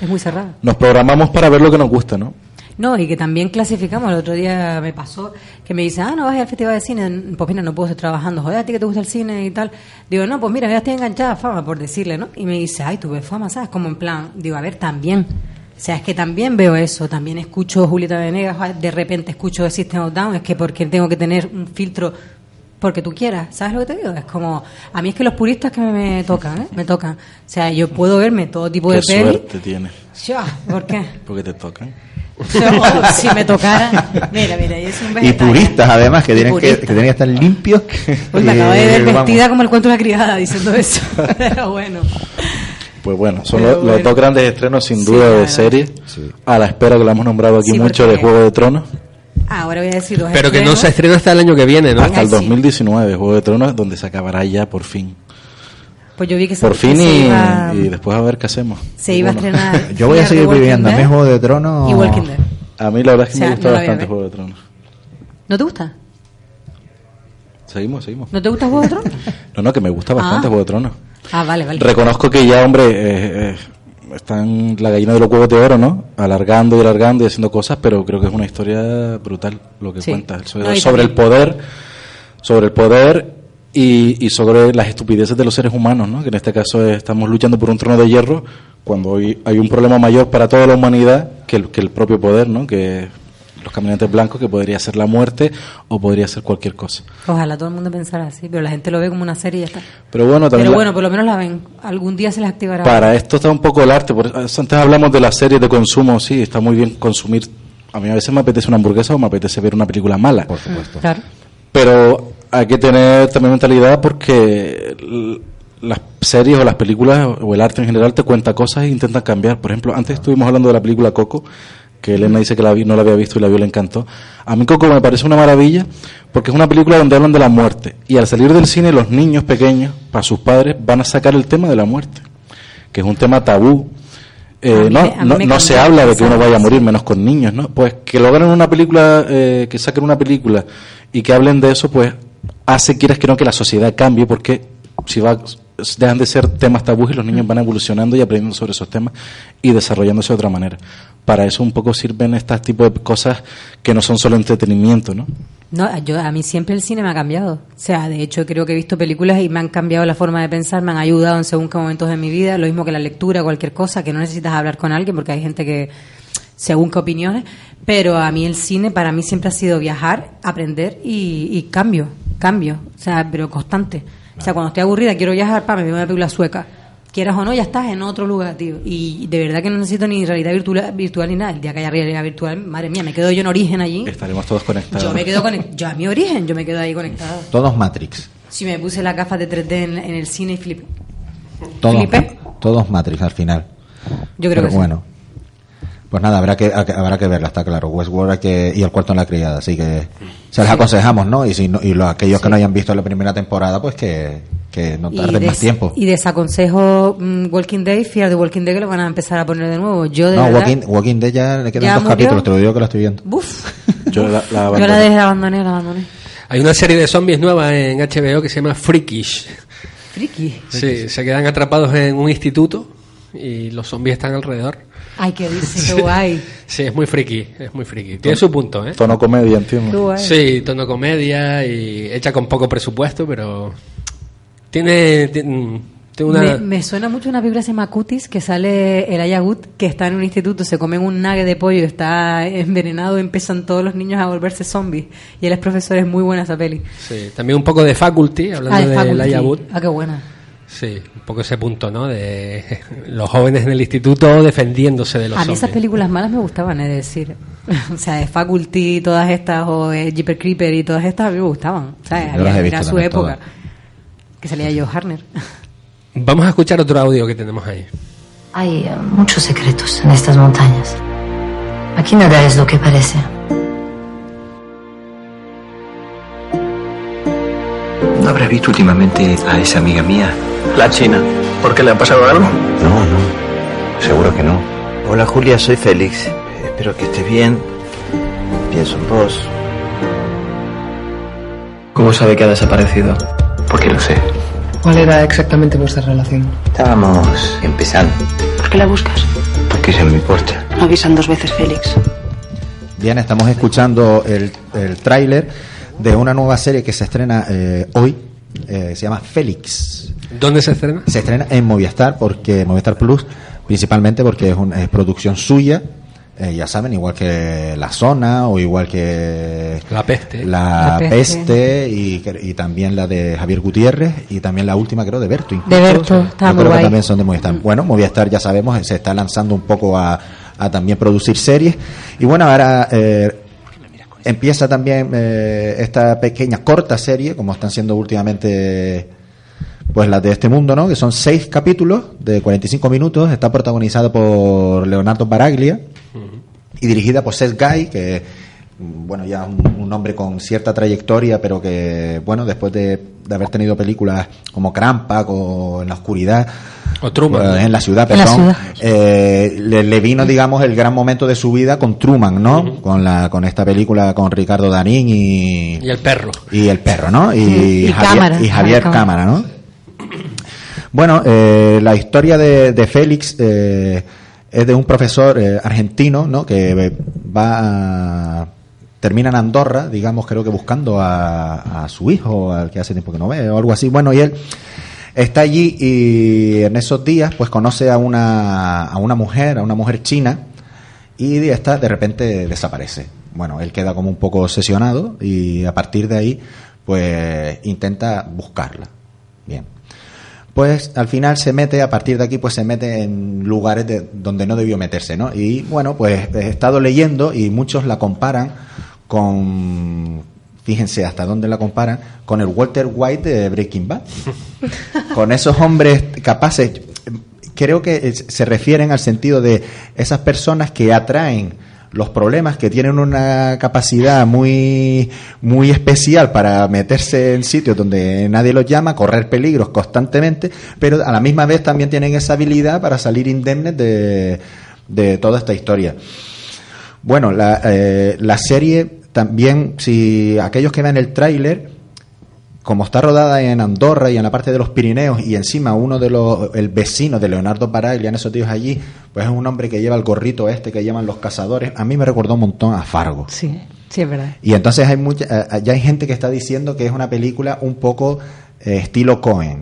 Es muy cerrada. Nos programamos para ver lo que nos gusta, ¿no? No, y que también clasificamos. El otro día me pasó que me dice, ah, no vas al festival de cine. Pues mira, no puedo estar trabajando. Joder, a ti que te gusta el cine y tal. Digo, no, pues mira, ya estoy enganchada a fama, por decirle, ¿no? Y me dice, ay, tú ves fama, ¿sabes? Como en plan, digo, a ver, también. O sea, es que también veo eso. También escucho Julieta Venegas, de repente escucho The System of Down. Es que porque tengo que tener un filtro porque tú quieras. ¿Sabes lo que te digo? Es como, a mí es que los puristas que me, me tocan, ¿eh? Me tocan. O sea, yo puedo verme todo tipo Qué de peli. suerte tienes, Ya, ¿por qué? porque te tocan. Yo, si me tocara. Mira, mira, yo soy un Y puristas, además, que tienen que, que tienen que estar limpios. Uy, me acabo de ver Eh, vamos. vestida como el cuento de la criada diciendo eso. Pero bueno. Pues bueno, son los, dos grandes estrenos sin Sí, duda de verdad. serie, Sí. a la espera que lo hemos nombrado aquí Sí, mucho de Juego de Tronos, Ahora voy a decir dos Pero que no se estrena hasta el año que viene, ¿no? hasta el Ay, sí. 2019, Juego de Tronos, donde se acabará ya por fin. Pues yo vi que se, Por que fin se y, iba, y después a ver qué hacemos. se iba a Bueno, estrenar. Yo voy a seguir viviendo. A mí Juego de Tronos. Y Walking Dead. A mí la verdad es que O sea, me gusta no bastante. Juego de Tronos. ¿No te gusta? Seguimos, seguimos. ¿No te gusta Juego de Tronos? No, no, que me gusta bastante Ah. Juego de Tronos. Ah, vale, vale. Reconozco que ya, hombre, eh, eh, están la gallina de los huevos de oro, ¿no? Alargando y alargando y haciendo cosas, pero creo que es una historia brutal lo que Sí. cuenta. Sobre, No, y sobre el poder, sobre el poder y, y sobre las estupideces de los seres humanos, ¿no? Que en este caso estamos luchando por un trono de hierro cuando hoy hay un problema mayor para toda la humanidad que el, que el propio poder, ¿no? Que los caminantes blancos, que podría ser la muerte o podría ser cualquier cosa. Ojalá todo el mundo pensara así, pero la gente lo ve como una serie y ya está. Pero bueno, también Pero la- bueno, por lo menos la ven. Algún día se les activará. Para esto está un poco el arte. Por eso antes hablamos de las series de consumo, sí, está muy bien consumir. A mí a veces me apetece una hamburguesa o me apetece ver una película mala. Por supuesto. Claro. Pero hay que tener también mentalidad porque las series o las películas o el arte en general te cuenta cosas e intentan cambiar. Por ejemplo, antes estuvimos hablando de la película Coco, que Elena dice que la vi- no la había visto y la vio y le encantó. A mí Coco me parece una maravilla porque es una película donde hablan de la muerte. Y al salir del cine los niños pequeños, para sus padres, van a sacar el tema de la muerte, que es un tema tabú. Eh, no no, no se habla de que uno vaya a morir, menos con niños, ¿no? Pues que logren una película, eh, que saquen una película y que hablen de eso, pues hace, quieras que no, que la sociedad cambie, porque si va, dejan de ser temas tabús y los niños van evolucionando y aprendiendo sobre esos temas y desarrollándose de otra manera. Para eso un poco sirven estas tipos de cosas que no son solo entretenimiento, ¿no? No, yo, a mí siempre el cine me ha cambiado. O sea, de hecho creo que he visto películas y me han cambiado la forma de pensar, me han ayudado en según qué momentos de mi vida, lo mismo que la lectura, cualquier cosa, que no necesitas hablar con alguien porque hay gente que, según qué opiniones, pero a mí el cine para mí siempre ha sido viajar, aprender y, y cambio, cambio, o sea, pero constante. O sea, cuando estoy aburrida quiero viajar, para me veo una película sueca. Quieras o no, ya estás en otro lugar, tío. Y de verdad que no necesito ni realidad virtual, virtual ni nada. El día que haya realidad virtual, madre mía, me quedo yo en origen allí. Estaremos todos conectados. Yo me quedo conectado. Yo a mi origen, yo me quedo ahí conectado. Todos Matrix. Si me puse las gafas de 3D en, en el cine y flipé. Todos, ¿Flipé? todos Matrix al final. Yo creo Pero que sí. Pues nada, habrá que, habrá que verla, está claro. Westworld hay que, y el cuarto en la criada, así que se les aconsejamos, ¿no? Y si no, y los, aquellos que no hayan visto la primera temporada, pues que, que no tarden des- más tiempo. Y desaconsejo mm, Walking Dead, Fear de Walking Dead que lo van a empezar a poner de nuevo. Yo de No, verdad. Walking, Walking Dead ya le quedan ¿Ya dos murió? capítulos, te lo digo que la estoy viendo. Buf. Yo la, la Yo la abandoné. dejé, la abandoné, la abandoné. Hay una serie de zombies nueva en HBO que se llama Freakish. Friki. Sí, se quedan atrapados en un instituto y los zombies están alrededor. Ay, qué dice, qué guay. Sí, es muy friki, es muy friki. Tiene su punto, ¿eh? Tono comedia, entiendo. Sí, tono comedia y hecha con poco presupuesto, pero tiene, tiene, tiene una... Me, me suena mucho una película que se llama Cutis, que sale el Ayagut, que está en un instituto, se comen un nugget de pollo, está envenenado, empiezan todos los niños a volverse zombies. Y él es profesor, es muy buena esa peli. Sí, también un poco de Faculty, hablando Ah, de de Faculty. Elijah Wood. Ah, qué buena. Sí, un poco ese punto, ¿no? De los jóvenes en el instituto defendiéndose de los A mí esas zombies. películas malas me gustaban, es decir. o sea, de Faculty, todas estas, o de Jeeper Creeper y todas estas, a mí me gustaban. O sea, había- era su época. todas. Que salía Joe Harner. Vamos a escuchar otro audio que tenemos ahí. Hay eh, muchos secretos en estas montañas. Aquí nada es lo que parece. ¿No habrá visto últimamente a esa amiga mía? La China. ¿Por qué le ha pasado algo? No, no. Seguro que no. Hola Julia, soy Félix. Espero que estés bien. Pienso en vos. ¿Cómo sabe que ha desaparecido? Porque lo sé. ¿Cuál era exactamente vuestra relación? Estábamos empezando. ¿Por qué la buscas? Porque ella me importa. No avisan dos veces, Félix. Bien, estamos escuchando el, el tráiler de una nueva serie que se estrena eh, hoy. eh, se llama Félix. ¿Dónde se estrena? Se estrena en Movistar, porque Movistar Plus, principalmente porque es, una es producción suya. eh, ya saben, igual que La Zona o igual que La peste. La, La peste, Peste. y, también la de Javier Gutiérrez y también la última creo de Berto incluso. De Berto, Yo estaba muy creo que también son de Movistar. Bueno, Movistar ya sabemos se está lanzando un poco a, a también producir series y bueno ahora eh, empieza también eh, esta pequeña corta serie como están siendo últimamente pues las de este mundo, ¿no? Que son seis capítulos de 45 minutos. Está protagonizada por Leonardo Baraglia y dirigida por Seth Guy, que mm, bueno ya un, un hombre con cierta trayectoria, pero que bueno después de, de haber tenido películas como Crampa o En la oscuridad O Truman. eh, en la ciudad, la perdón, ciudad. eh, le, le vino digamos el gran momento de su vida con Truman, ¿no? Con la con esta película con Ricardo Darín y Y el perro. y el perro, ¿no? Y, Sí, y Javier, Cámara, y Javier Javier Cámara, Cámara. ¿no? Bueno, eh, la historia de, de Félix eh, es de un profesor eh, argentino, ¿no? Que va a, termina en Andorra, digamos, creo que buscando a, a su hijo, al que hace tiempo que no ve, o algo así. Bueno, y él está allí y en esos días, pues conoce a una, a una mujer, a una mujer china, y de repente desaparece. Bueno, él queda como un poco obsesionado y a partir de ahí, pues intenta buscarla. Bien. Pues al final se mete, a partir de aquí, pues se mete en lugares de, donde no debió meterse, ¿no? Y bueno, pues he estado leyendo y muchos la comparan con, fíjense hasta dónde la comparan, con el Walter White de Breaking Bad. con esos hombres capaces, creo que se refieren al sentido de esas personas que atraen los problemas que tienen una capacidad muy muy especial para meterse en sitios donde nadie los llama, correr peligros constantemente, pero a la misma vez también tienen esa habilidad para salir indemnes de, de toda esta historia. Bueno, la, eh, la serie también, si aquellos que ven el tráiler, como está rodada en Andorra y en la parte de los Pirineos y encima uno de los el vecino de Leonardo Baraglia en esos días allí, pues es un hombre que lleva el gorrito este que llaman los cazadores, a mí me recordó un montón a Fargo. Sí, sí, es verdad. Y entonces hay mucha, eh, ya hay gente que está diciendo que es una película un poco eh, estilo Cohen.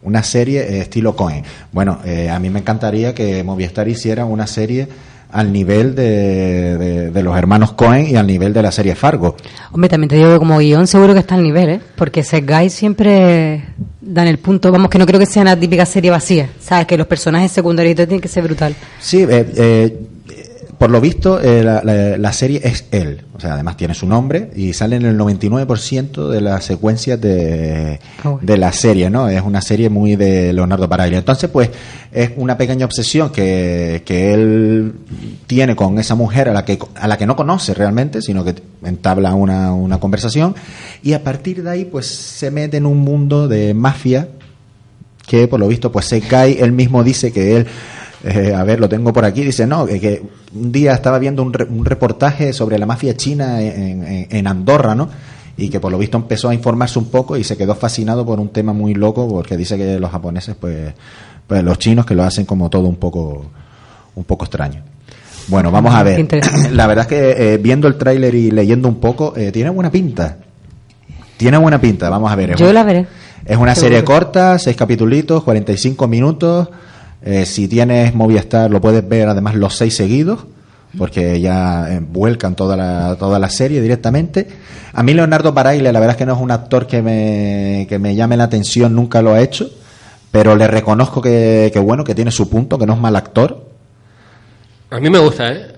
Una serie eh, estilo Cohen. Bueno, eh, a mí me encantaría que Movistar hiciera una serie al nivel de, de- de los hermanos Cohen y al nivel de la serie Fargo. Hombre, también te digo que como guion seguro que está al nivel, ¿eh? Porque ese guy siempre dan el punto, vamos, que no creo que sea una típica serie vacía, ¿sabes? Que los personajes secundarios tienen que ser brutal. Sí, eh, eh, por lo visto eh, la, la- la serie es él, o sea, además tiene su nombre y sale en el 99% de las secuencias de, Ah, de la serie, ¿no? Es una serie muy de Leonardo Baraglia. Entonces, pues, es una pequeña obsesión que, que él tiene con esa mujer a la que a la que no conoce realmente, sino que entabla una, una conversación y a partir de ahí, pues, se mete en un mundo de mafia que por lo visto pues ese guy él mismo dice que él eh, a ver lo tengo por aquí dice no que, que un día estaba viendo un, re- un reportaje sobre la mafia china en, en- en Andorra no y que por lo visto empezó a informarse un poco y se quedó fascinado por un tema muy loco porque dice que los japoneses pues pues los chinos que lo hacen como todo un poco un poco extraño. Bueno vamos a ver. La verdad es que eh, viendo el tráiler y leyendo un poco eh, tiene buena pinta. Tiene buena pinta vamos a ver es Yo la veré. es una Seguro serie corta, seis capítulos, 45 minutos. Eh, si tienes Movistar, lo puedes ver además los seis seguidos, porque ya eh, vuelcan toda la, toda la serie directamente. A mí Leonardo Baraglia, la verdad es que no es un actor que me, que me llame la atención, nunca lo ha hecho, pero le reconozco que, que bueno, que tiene su punto, que no es mal actor. A mí me gusta, ¿eh?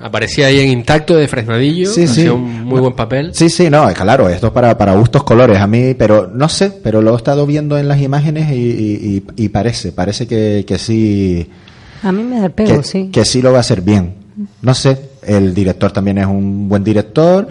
Aparecía ahí en Intacto de Fresnadillo. Sí, sí. hacía un muy buen papel. Sí, sí, no, es claro, esto es para, para gustos colores. A mí, pero no sé, pero lo he estado viendo en las imágenes y, y- y- y parece, parece que, que sí. A mí me da el pego, que, sí. que sí lo va a hacer bien. no sé, el director también es un buen director.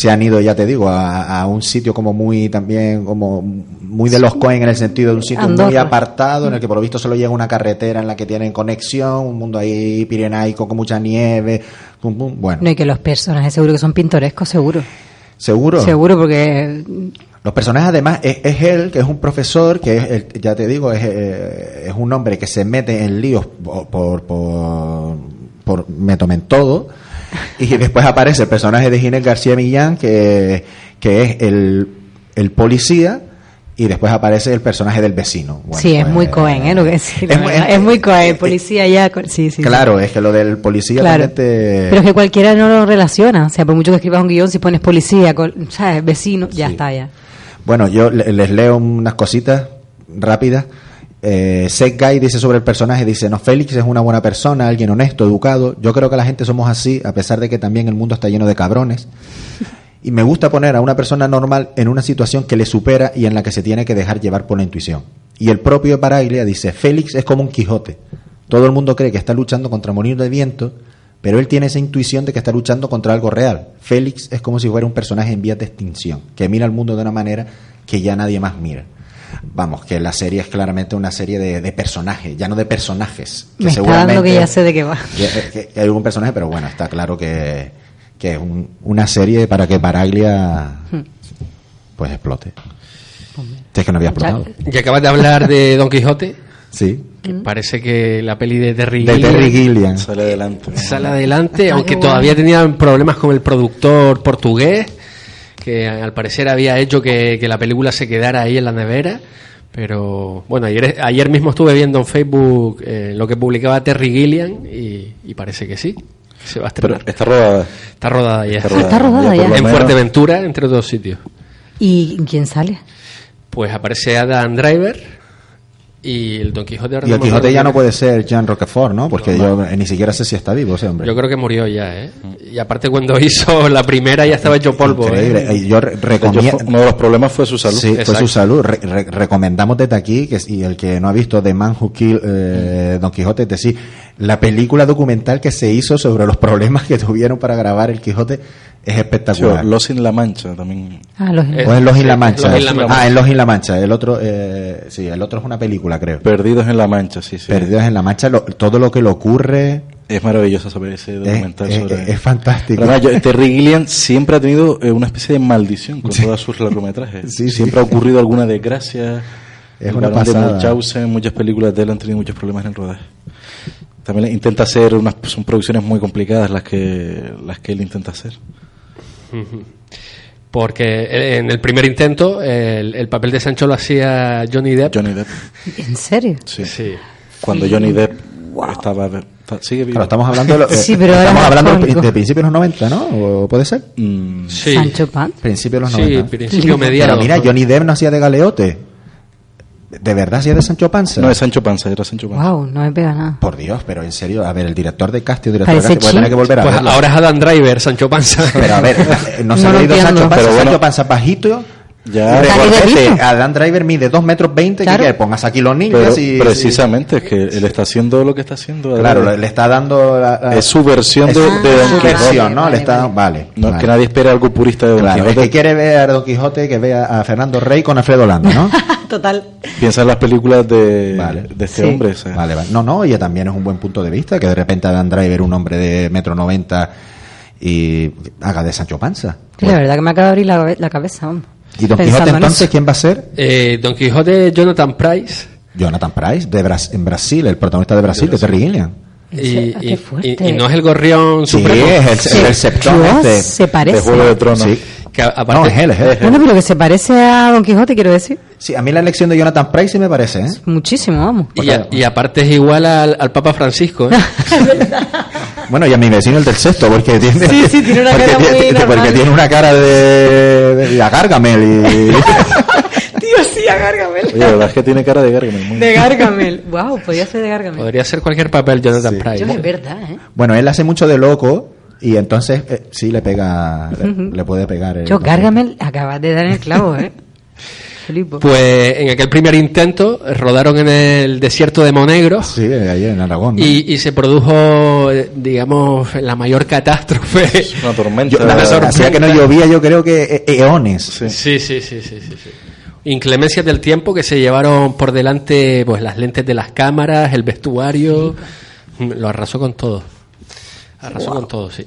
Se han ido, ya te digo, a, a un sitio como muy también, como muy de los Coen en el sentido de un sitio muy apartado, en el que por lo visto solo llega una carretera en la que tienen conexión, un mundo ahí pirenaico con mucha nieve. pum, pum. Bueno, No, y que los personajes seguro que son pintorescos, seguro. seguro. Seguro, porque Los personajes, además, es, es él, que es un profesor, que es, ya te digo, es, eh, es un hombre que se mete en líos por, por, por, por me tomen todo. Y después aparece el personaje de Ginés García Millán, que, que es el, el policía, y después aparece el personaje del vecino. Bueno, sí, es pues, muy Cohen, ¿eh? Lo que sí, la es muy- es, muy Cohen, policía ya. Sí, sí, sí. Claro, es que lo del policía Claro. te- Pero es que cualquiera no lo relaciona. O sea, por mucho que escribas un guion, si pones policía, ¿sabes? Vecino, ya está, ya. Bueno, yo le- les leo unas cositas rápidas. Eh, Seth Guy dice sobre el personaje, dice, no, Félix es una buena persona, alguien honesto, educado. Yo creo que la gente somos así, a pesar de que también el mundo está lleno de cabrones. Y me gusta poner a una persona normal en una situación que le supera y en la que se tiene que dejar llevar por la intuición. Y el propio Baraglia dice, Félix es como un Quijote. Todo el mundo cree que está luchando contra morir de viento, pero él tiene esa intuición de que está luchando contra algo real. Félix es como si fuera un personaje en vías de extinción, que mira al mundo de una manera que ya nadie más mira. Vamos, que la serie es claramente una serie de, de personajes, ya no de personajes. Que Me está dando que ya sé de qué va. que, que- que hay algún personaje, pero bueno, está claro que, que es un- una serie para que Baraglia Hmm. pues explote. Si es que no había explotado. Y acabas de hablar de Don Quijote. Sí. que parece que la peli de Terry De Gilliam Terry Gilliam. Sale adelante. sale adelante, aunque todavía tenían problemas con el productor portugués, que al parecer había hecho que, que la película se quedara ahí en la nevera. Pero bueno, ayer, ayer mismo estuve viendo en Facebook eh, lo que publicaba Terry Gilliam y, y parece que sí, se va a Pero estrenar. está rodada. Está rodada ya. Está Ah, está rodada ya. lo En Fuerteventura, entre otros sitios. ¿Y quién sale? Pues aparece Adam Driver y el Don Quijote. Y no el Quijote ya no puede ser Jean Roquefort, ¿no? Porque yo eh, ni siquiera sé si está vivo ese hombre. Yo creo que murió ya, ¿eh? Y aparte cuando hizo la primera ya estaba hecho polvo. ¿eh? Increíble. Y Yo De recomiendo. uno de los problemas fue su salud. Sí, fue su salud. Re- re- recomendamos desde aquí, que si el que no ha visto The Man Who Killed eh, Don Quijote, es decir, la película documental que se hizo sobre los problemas que tuvieron para grabar El Quijote es Sí, espectacular. Los en la Mancha también. Ah, los Eh, o en Los sí, in la Mancha. Los in la Mancha. Ah, en Los in la Mancha. El otro, eh, sí, el otro es una película, creo. Perdidos en la Mancha, sí, sí. Perdidos en la Mancha, lo- todo lo que le ocurre Es maravilloso saber ese documental es- sobre... es fantástico. Pero además, yo- Terry Gilliam siempre ha tenido eh, una especie de maldición con todos sus largometrajes. Sí, sí. siempre ha ocurrido alguna desgracia. Es El una Barón de pasada. Munchausen, muchas películas de él han tenido muchos problemas en el rodaje. También intenta hacer unas son producciones muy complicadas las que las que él intenta hacer. Porque en el primer intento el, el papel de Sancho lo hacía Johnny Depp. Johnny Depp. ¿En serio? Sí. Sí. Cuando Johnny Depp estaba está- sigue vivo. Claro, estamos hablando, de, lo- Sí, pero estamos es hablando de, cómico. de principios de los 90, ¿no? ¿O puede ser? Mm, Sí. Sancho Pan. Principios de los Sí, 90. principio mediano. Pero mira, Johnny Depp no hacía de galeote. ¿De verdad hacía de Sancho Panza? no es Sancho Panza, era Sancho Panza. Wow, no me pega nada. Por Dios, pero en serio, a ver, el director de casting, el director de Parece casting, voy a tener que volver a Pues verlo. ahora es Adam Driver, Sancho Panza. Pero a ver, eh, no se No ha leído. Sancho Panza, Pero bueno. Sancho Panza bajito. Ya, Recordete. Adam Driver mide 2 metros 20, Claro. que quieres? pongas aquí los niños pero y... precisamente es que él está haciendo lo que está haciendo. Claro, le, le está dando... la- la- es su versión es de, de su Don Quijote. versión, ¿no? vale, le está... vale. Vale. No, vale. que nadie espera algo purista de Don Claro, el Quijote. que quiere ver a Don Quijote, que vea a Fernando Rey con Alfredo Landa, ¿no? Total. Piensa en las películas de, Vale. de este Sí. hombre. o sea. Vale, vale. No, no, oye, también es un buen punto de vista que de repente Adam Driver, un hombre de metro noventa, y haga de Sancho Panza. Sí, La verdad que me acaba de abrir la, la cabeza. ¿Y Don Pensando Quijote en entonces quién va a ser? Eh, Don Quijote, Jonathan Price. Jonathan Price, de Bras- en Brasil, el protagonista de Brasil, de Terry Gilliam. Y, y- fuerte. y- y no es el gorrión Sí, supremo. es el, Sí. el septón este. se parece. De Juego de Tronos. Sí. Que a- No, aparte, es él, es él. Bueno, pero que se parece a Don Quijote, quiero decir. Sí, a mí la elección de Jonathan Price sí me parece, ¿eh? Muchísimo, vamos. y, a- y aparte es igual al, al Papa Francisco. ¿eh? Bueno, y a mi vecino el del sexto, porque tiene, Sí, sí, tiene una porque cara muy tiene, normal. porque tiene una cara de, de, de y... Tío, sí, a Gargamel. Oye, la verdad es que tiene cara de Gargamel. muy- De Gargamel. Wow, podría ser de Gargamel. Podría ser cualquier papel Jonathan Yo, Price. es verdad, ¿eh? Bueno, él hace mucho de loco y entonces eh, sí le pega, le, le puede pegar. el- Yo, Gargamel, acabas de dar el clavo, ¿eh? flipo. Pues en aquel primer intento rodaron en el desierto de Monegro Sí, ahí en Aragón. ¿no? y, y se produjo, eh, digamos, la mayor catástrofe. Una tormenta. Yo- la Una verdad, hacía que no llovía, yo creo que e- eones. Sí. Sí, sí, sí, sí, sí, sí. Inclemencias del tiempo que se llevaron por delante pues las lentes de las cámaras, el vestuario, lo arrasó con todo. Arrasó con todo, sí.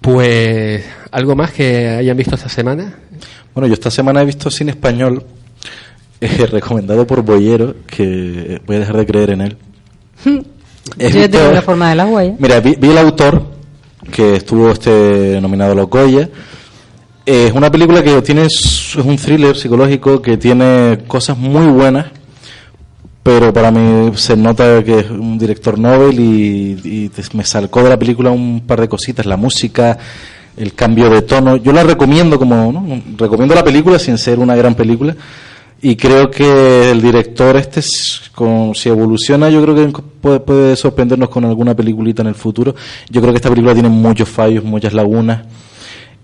Pues algo más que hayan visto esta semana. Bueno, yo esta semana he visto cine español eh, recomendado por Boyero, que voy a dejar de creer en él. He Yo ya tengo la forma del agua ya. Mira, vi, vi el autor, que estuvo este nominado a los Goya. Eh, Es una película que tiene, es un thriller psicológico que tiene cosas muy buenas, pero para mí se nota que es un director Nobel y, me salcó de la película un par de cositas, la música, el cambio de tono. Yo la recomiendo como, ¿no? recomiendo la película sin ser una gran película y creo que el director este, es- con, si evoluciona, yo creo que puede, puede sorprendernos con alguna peliculita en el futuro. Yo creo que esta película tiene muchos fallos, muchas lagunas.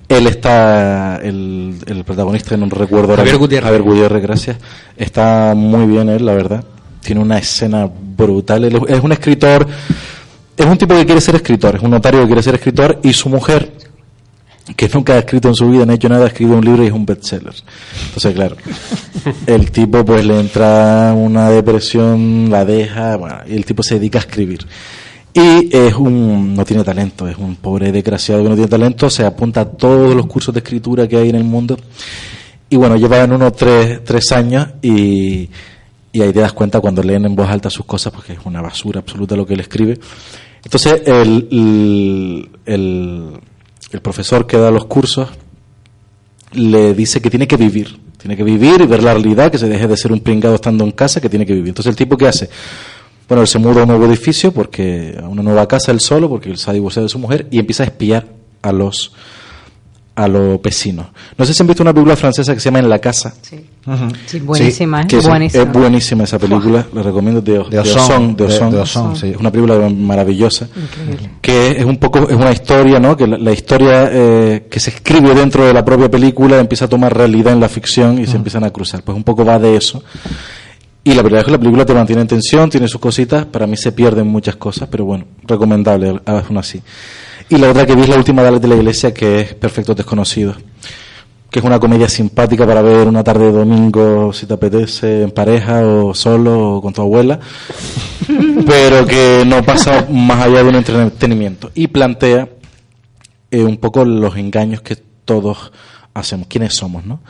Él está, el, el protagonista, no recuerdo ahora Javier mismo, Gutiérrez. Javier Gutiérrez, gracias. Está muy bien él, la verdad. Tiene una escena brutal. Él es- es un escritor, es un tipo que quiere ser escritor, es un notario que quiere ser escritor y su mujer, que nunca ha escrito en su vida, no ha hecho nada, ha escrito un libro y es un bestseller. Entonces, claro, el tipo pues le entra una depresión, la deja, bueno, y el tipo se dedica a escribir. Y es un, no tiene talento, es un pobre desgraciado que no tiene talento, se apunta a todos los cursos de escritura que hay en el mundo. Y bueno, lleva en unos tres, tres años y, y ahí te das cuenta cuando leen en voz alta sus cosas, porque es una basura absoluta lo que él escribe. Entonces, el, el, el, el profesor que da los cursos le dice que tiene que vivir, tiene que vivir y ver la realidad, que se deje de ser un pringado estando en casa, que tiene que vivir. Entonces, el tipo que hace, bueno, él se muda a un nuevo edificio, porque a una nueva casa él solo, porque él se ha divorciado de su mujer, y empieza a espiar a los a los vecinos. No sé si han visto una película francesa que se llama En la casa. Sí, buenísima, ¿eh? es, buenísima. es buenísima esa película, la recomiendo de, De Ozon, de de- Ozon. de Ozon, sí. Es una película maravillosa Increíble. que es un poco es una historia no que la, la historia eh, que se escribe dentro de la propia película empieza a tomar realidad en la ficción y se empiezan a cruzar pues un poco va de eso y la verdad es que la película te mantiene en tensión tiene sus cositas. Para mí se pierden muchas cosas pero bueno recomendable aún así. Y la otra que vi es la última de la- de la iglesia que es Perfectos Desconocidos que es una comedia simpática para ver una tarde de domingo si te apetece en pareja o solo o con tu abuela pero que no pasa más allá de un entretenimiento. Y plantea eh, un poco los engaños que todos hacemos, quiénes somos, ¿no?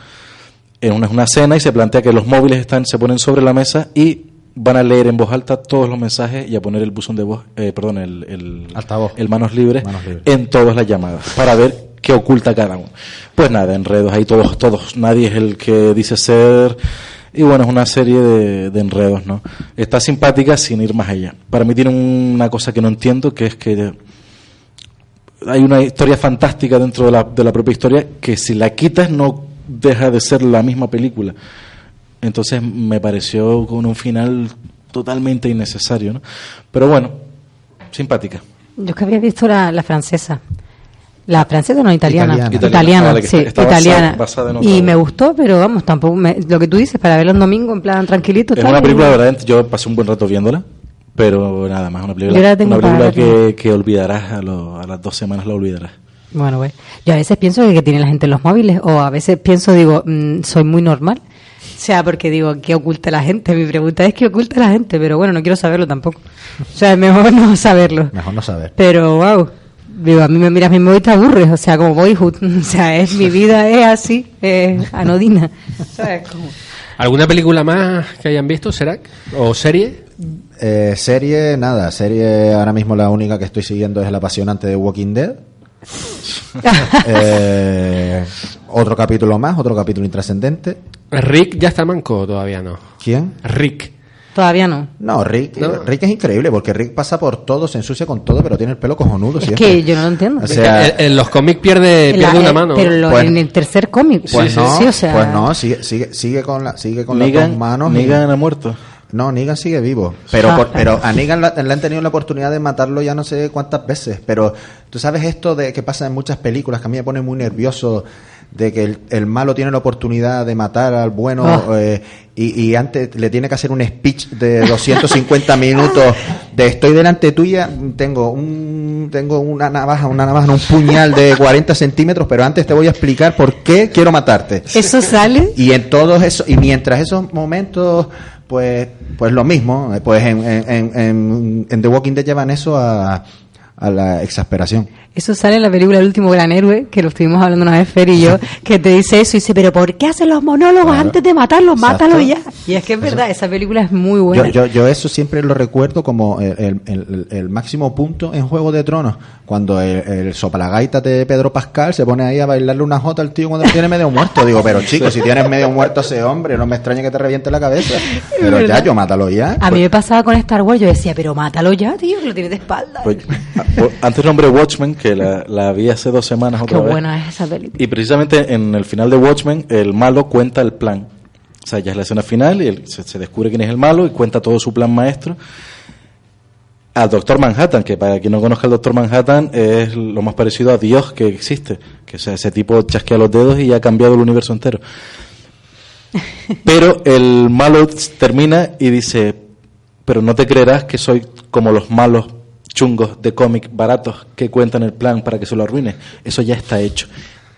Es una, es una cena y se plantea que los móviles están, se ponen sobre la mesa y van a leer en voz alta todos los mensajes y a poner el buzón de voz, eh, perdón, el, el, Altavoz. el manos libres Manos libres. en todas las llamadas para ver qué oculta cada uno. Pues nada, enredos ahí todos, todos, nadie es el que dice ser y bueno, es una serie de, de enredos, ¿no? Está simpática sin ir más allá. Para mí tiene una cosa que no entiendo, que es que hay una historia fantástica dentro de la, de la propia historia que si la quitas no deja de ser la misma película. Entonces me pareció con un final totalmente innecesario, ¿no? Pero bueno, simpática. Yo es que había visto la, la francesa. La francesa no italiana. Italiana. Italiana, Italiana. Ah, vale, que sí, está- está basada- italiana. basada en y me gustó, pero vamos, tampoco me- lo que tú dices, para verlo un domingo en plan tranquilito. Es tal, una película, verdad, yo pasé un buen rato viéndola, pero nada más, una Yo la película, tengo una película verla. que, que olvidarás, a, lo- a las dos semanas la olvidarás. Bueno, pues yo a veces pienso que, que tiene la gente en los móviles, o a veces pienso, digo, mm, soy muy normal. O sea, porque digo, ¿qué oculta la gente? Mi pregunta es, ¿qué oculta la gente? Pero bueno, no quiero saberlo tampoco. O sea, es mejor no saberlo. Mejor no saber. Pero, wow, digo, a mí me miras mi móvil y te aburres, o sea, como Boyhood, o sea, es, mi vida es así, es anodina. ¿Sabes? Como- ¿Alguna película más que hayan visto, Serac? ¿O serie? Eh, serie, nada. Serie, ahora mismo la única que estoy siguiendo es el apasionante de Walking Dead. Eh, otro capítulo más, otro capítulo intrascendente. ¿Rick ya está manco o todavía no? ¿Quién? Rick. Todavía no. No, Rick, No. Rick es increíble porque Rick pasa por todo, se ensucia con todo, pero tiene el pelo cojonudo Es siempre. que yo no lo entiendo. O sea, en, en los cómics pierde, En la- pierde una mano. Pero lo- Bueno. en el tercer cómic, Pues sí, no, sí, o sea, pues no, sigue, sigue, sigue con la, sigue con las dos manos. y- Negan ha muerto. No, Negan sigue vivo. Pero, Ah. por- pero a Negan la- le han tenido la oportunidad de matarlo ya no sé cuántas veces. Pero tú sabes esto de que pasa en muchas películas que a mí me pone muy nervioso de que el, el malo tiene la oportunidad de matar al bueno Ah. eh, y, y antes le tiene que hacer un speech de 250 minutos de estoy delante tuya, tengo un tengo una navaja, una navaja, un puñal de 40 centímetros, pero antes te voy a explicar por qué quiero matarte. Eso sale. Y en todos esos, y mientras esos momentos, pues, pues lo mismo, eh, pues en, en, en- en- The Walking Dead llevan eso a, a la exasperación. Eso sale en la película El último gran héroe, que lo estuvimos hablando una vez Fer y yo, que te dice eso y dice, pero ¿por qué hacen los monólogos Claro. antes de matarlos? Exacto. Mátalo ya. Y es que es verdad, esa película es muy buena. Yo, yo, yo eso siempre lo recuerdo como el, el- el- el máximo punto en Juego de Tronos, cuando el, el sopalagaita de Pedro Pascal se pone ahí a bailarle una jota al tío cuando tiene medio muerto. Digo, pero chico, si tienes medio muerto a ese hombre, no me extraña que te reviente la cabeza. Pero ya, yo mátalo ya. A mí me pasaba con Star Wars, yo decía, pero mátalo ya, tío, que lo tienes de espalda. Pues, antes nombré Watchmen, que la, la vi hace dos semanas Qué otra vez. buena es esa película. Y precisamente en el final de Watchmen, el malo cuenta el plan. O sea, ya es la escena final y él- se, se descubre quién es el malo y cuenta todo su plan maestro al Doctor Manhattan, que para quien no conozca al Doctor Manhattan es lo más parecido a Dios que existe. Que o sea, ese tipo chasquea los dedos y ha cambiado el universo entero. Pero el malo termina y dice, pero no te creerás que soy como los malos chungos de cómic baratos que cuentan el plan para que se lo arruine. Eso ya está hecho.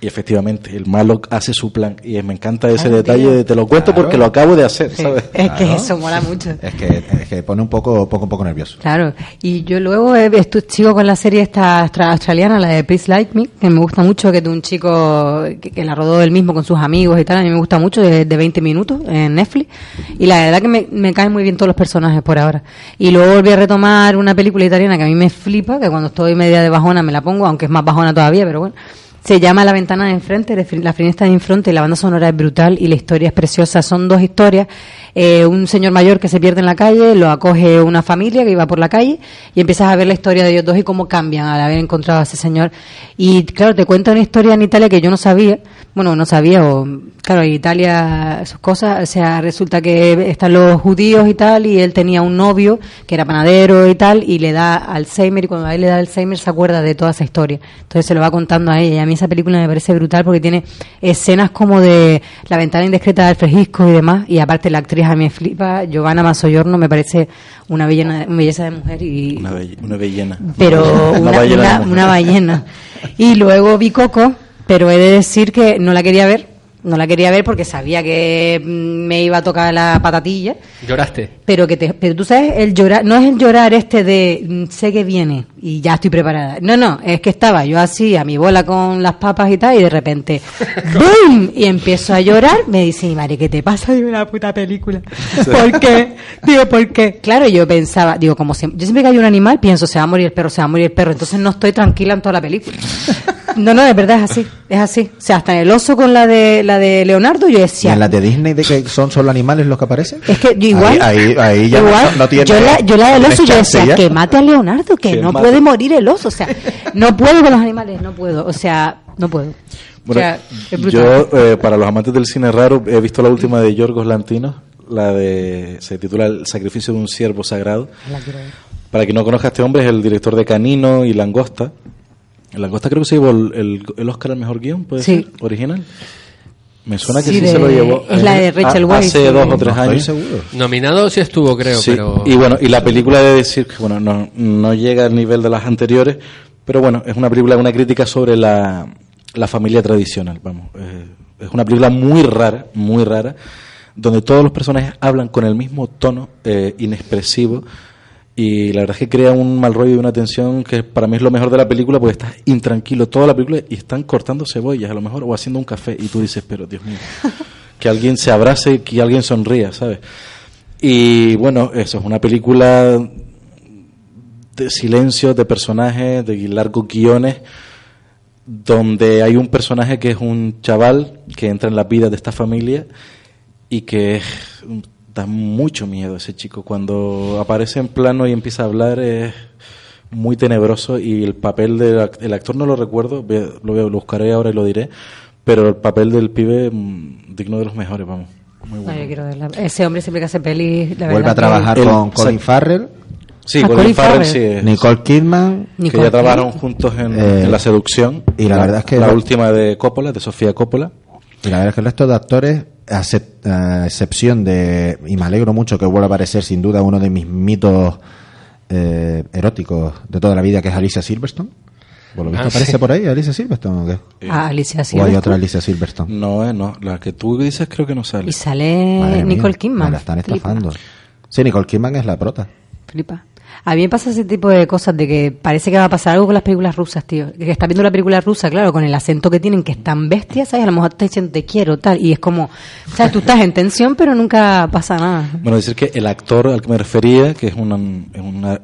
Y efectivamente, el malo hace su plan. Y me encanta ese detalle. tío. de- te lo cuento Claro. porque lo acabo de hacer, Sí, ¿sabes? Es que eso mola mucho. Es que, es que pone un poco, poco, un poco nervioso. Claro, y yo luego he- estu- sigo con la serie esta austra- australiana, la de Please Like Me, que me gusta mucho, que es de un chico que, que la rodó él mismo con sus amigos y tal, a mí me gusta mucho, de, de 20 minutos en Netflix, y la verdad que me, me caen muy bien todos los personajes por ahora. Y luego volví a retomar una película italiana que a mí me flipa, que cuando estoy media de bajona me la pongo, aunque es más bajona todavía, pero bueno. Se llama La ventana de enfrente, la finesta de enfrente, la banda sonora es brutal y la historia es preciosa. Son dos historias. Eh, un señor mayor que se pierde en la calle, lo acoge una familia que iba por la calle y empiezas a ver la historia de ellos dos y cómo cambian al haber encontrado a ese señor. Y claro, te cuenta una historia en Italia que yo no sabía. Bueno, no sabía, o claro, en Italia sus cosas, o sea, resulta que están los judíos y tal, y él tenía un novio que era panadero y tal, y le da Alzheimer, y cuando a él le da Alzheimer se acuerda de toda esa historia. Entonces se lo va contando a ella, y a mí esa película me parece brutal porque tiene escenas como de la ventana indiscreta del Frejisco y demás, y aparte la actriz a mí me flipa, Giovanna Mazzoyorno me parece una belleza, una belleza de mujer y Una, belle- una bellena. pero ballena una ballena. Y luego vi Coco, pero he de decir que no la quería ver. No la quería ver porque sabía que mm, me iba a tocar la patatilla. ¿Lloraste? Pero que te, pero tú sabes, el llorar, no es el llorar este de mm, sé que viene y ya estoy preparada. No, no, es que estaba yo así a mi bola con las papas y tal y de repente ¡boom! y empiezo a llorar. Me dice, "Y, Mari, ¿qué te pasa? Digo, la puta película. ¿Por qué? Digo, ¿por qué? Claro, yo pensaba, digo, como siempre, yo siempre que hay un animal pienso, se va a morir el perro, se va a morir el perro. Entonces no estoy tranquila en toda la película. No, no, de verdad es así, es así. O sea, hasta en el oso con la de la de Leonardo yo ¿Y decía, en las de Disney de que son solo animales los que aparecen? es que yo igual, Ahí, ahí, ahí ya igual, no, no tiene. yo, la, yo la del oso, yo decía, ya. que mate a Leonardo, que Que no mate. puede morir el oso, o sea, no puedo con los animales, no puedo, o sea, no puedo. Bueno, o sea, es brutal. yo, eh, para los amantes del cine raro, he visto la última de Yorgos Lantinos, la de. se titula El sacrificio de un siervo sagrado. La quiero ver. Para quien no conozca a este hombre, es el director de Canino y Langosta. Langosta creo que se llevó el, el- el Oscar al mejor guion, ¿puede Sí. ser? Original. Me suena que Sí, sí, de- se lo llevó. es la de Rachel a- Weisz, Hace sí. dos o tres años. seguro. Nominado sí estuvo, creo, Sí, pero... Y bueno, y la película de decir que bueno, no, no llega al nivel de las anteriores, pero bueno, es una película, una crítica sobre la, la familia tradicional, vamos. Eh, es una película muy rara, muy rara, donde todos los personajes hablan con el mismo tono eh, inexpresivo y la verdad es que crea un mal rollo y una tensión que para mí es lo mejor de la película porque estás intranquilo toda la película y están cortando cebollas a lo mejor o haciendo un café y tú dices, pero Dios mío, que alguien se abrace, que alguien sonría, ¿sabes? Y bueno, eso es una película de silencio, de personajes, de largos guiones, donde hay un personaje que es un chaval que entra en la vida de esta familia y que es- da mucho miedo ese chico. Cuando aparece en plano y empieza a hablar es muy tenebroso y el papel del act- el actor no lo recuerdo, lo, buscaré ahora y lo diré, pero el papel del pibe mm, digno de los mejores, vamos. Muy No, bueno. yo quiero verla. Ese hombre siempre que hace pelis, la Vuelve verdad a trabajar El- con Colin. Farrell. Sí, Colin Colin Farrell Farrell. sí es- Nicole Kidman. que Nicole ya trabajaron juntos en, Eh, en La Seducción. y la verdad es que La no- última de Coppola, de Sofía Coppola. Y la verdad es que el resto de actores, a a excepción de, y me alegro mucho que vuelva a aparecer sin duda uno de mis mitos eh, eróticos de toda la vida, que es Alicia Silverstone. Por lo visto Ah, aparece sí. por ahí Alicia Silverstone o qué? A Alicia O hay Silverstone. otra Alicia Silverstone. No, eh, no. La que tú dices creo que no sale. Y sale Madre mía, Nicole Kidman. me la están Flipa, estafando. Sí, Nicole Kidman es la prota. flipa. A mí me pasa ese tipo de cosas de que parece que va a pasar algo con las películas rusas, tío. Que estás viendo la película rusa, claro, con el acento que tienen, que es tan bestia, ¿sabes? A lo mejor te dicen te quiero, tal. Y es como, ¿sabes? Tú estás en tensión, pero nunca pasa nada. Bueno, decir que el actor al que me refería, que es un,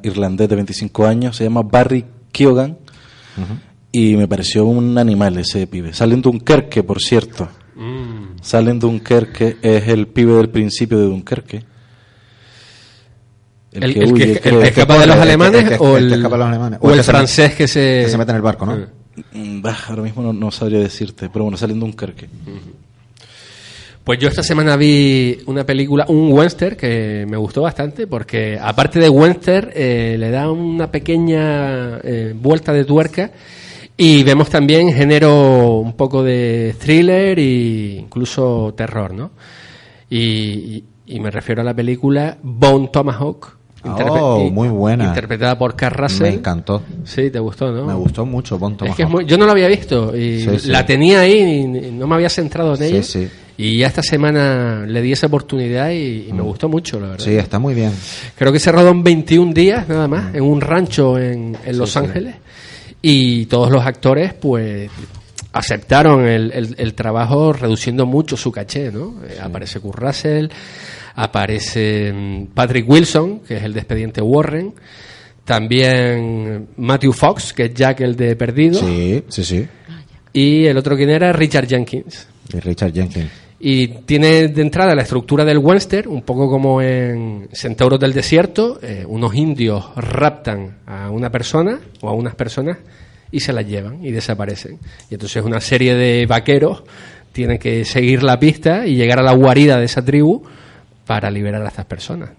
irlandés de 25 años, se llama Barry Keoghan. Y me pareció un animal ese pibe. Sale en Dunkerque, por cierto. Sale en Dunkerque, es el pibe del principio de Dunkerque. El, el que, huye, el creo. que escapa de los el que- alemanes el que- o el el, que escapa de los alemanes. o el francés que se... que se mete en el barco, ¿no? Mm, bah, ahora mismo no, no sabría decirte, pero bueno, sale en Dunkerque. Pues yo esta semana vi una película, un western que me gustó bastante porque aparte de western eh, le da una pequeña eh, vuelta de tuerca y vemos también género un poco de thriller e incluso terror, ¿no? Y, y- y me refiero a la película Bone Tomahawk. Oh, y- muy buena. Interpretada por Carl Russell. Me encantó. Sí, te gustó, ¿no? Me gustó mucho Bon Es que es Tomahawk. muy- yo no la había visto y Sí, sí. la tenía ahí y no me había centrado en Sí, ella. sí. Y ya esta semana le di esa oportunidad y, y me gustó mucho, la verdad. Sí, está muy bien. Creo que se rodó en 21 días nada más, en un rancho en, en Los sí. Ángeles. Y todos los actores, pues, aceptaron el, el- el trabajo reduciendo mucho su caché, ¿no? Eh, Aparece Kurt Russell, aparece mm, Patrick Wilson, que es el de Expediente Warren, también Matthew Fox, que es Jack el de Perdido, Sí, sí, sí. y el otro quien era Richard Jenkins. Y Richard Jenkins. Y tiene de entrada la estructura del western, un poco como en Centauros del Desierto, eh, unos indios raptan a una persona o a unas personas y se las llevan y desaparecen. Y entonces una serie de vaqueros tienen que seguir la pista y llegar a la guarida de esa tribu para liberar a estas personas.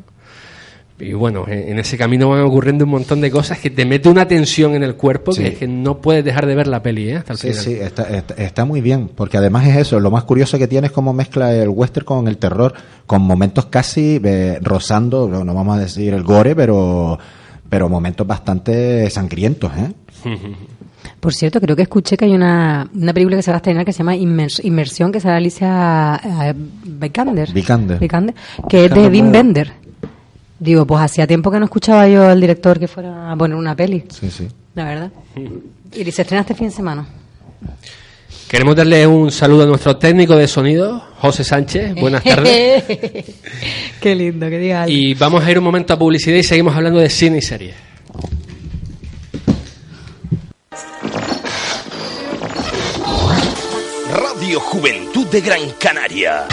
Y bueno, en ese camino van ocurriendo un montón de cosas que te mete una tensión en el cuerpo Sí. que es que no puedes dejar de ver la peli ¿eh? hasta el Sí, final. sí, está, está, está muy bien, porque además es eso, lo más curioso que tiene es cómo mezcla el western con el terror, con momentos casi eh, rozando, no no vamos a decir el gore, pero, pero momentos bastante sangrientos, ¿eh? Por cierto, creo que escuché que hay una, una película que se va a estrenar que se llama Inmers- Inmersión, que sale Alicia eh, Vikander. Vikander. Vikander, que es de Wim. Bender. Digo, pues hacía tiempo que no escuchaba yo al director que fuera a poner una peli, Sí, sí. la verdad. Y se estrena este fin de semana. Queremos darle un saludo a nuestro técnico de sonido, José Sánchez. Buenas tardes. Qué lindo, que diga algo. Y vamos a ir un momento a publicidad y seguimos hablando de cine y series. Juventud de Gran Canaria.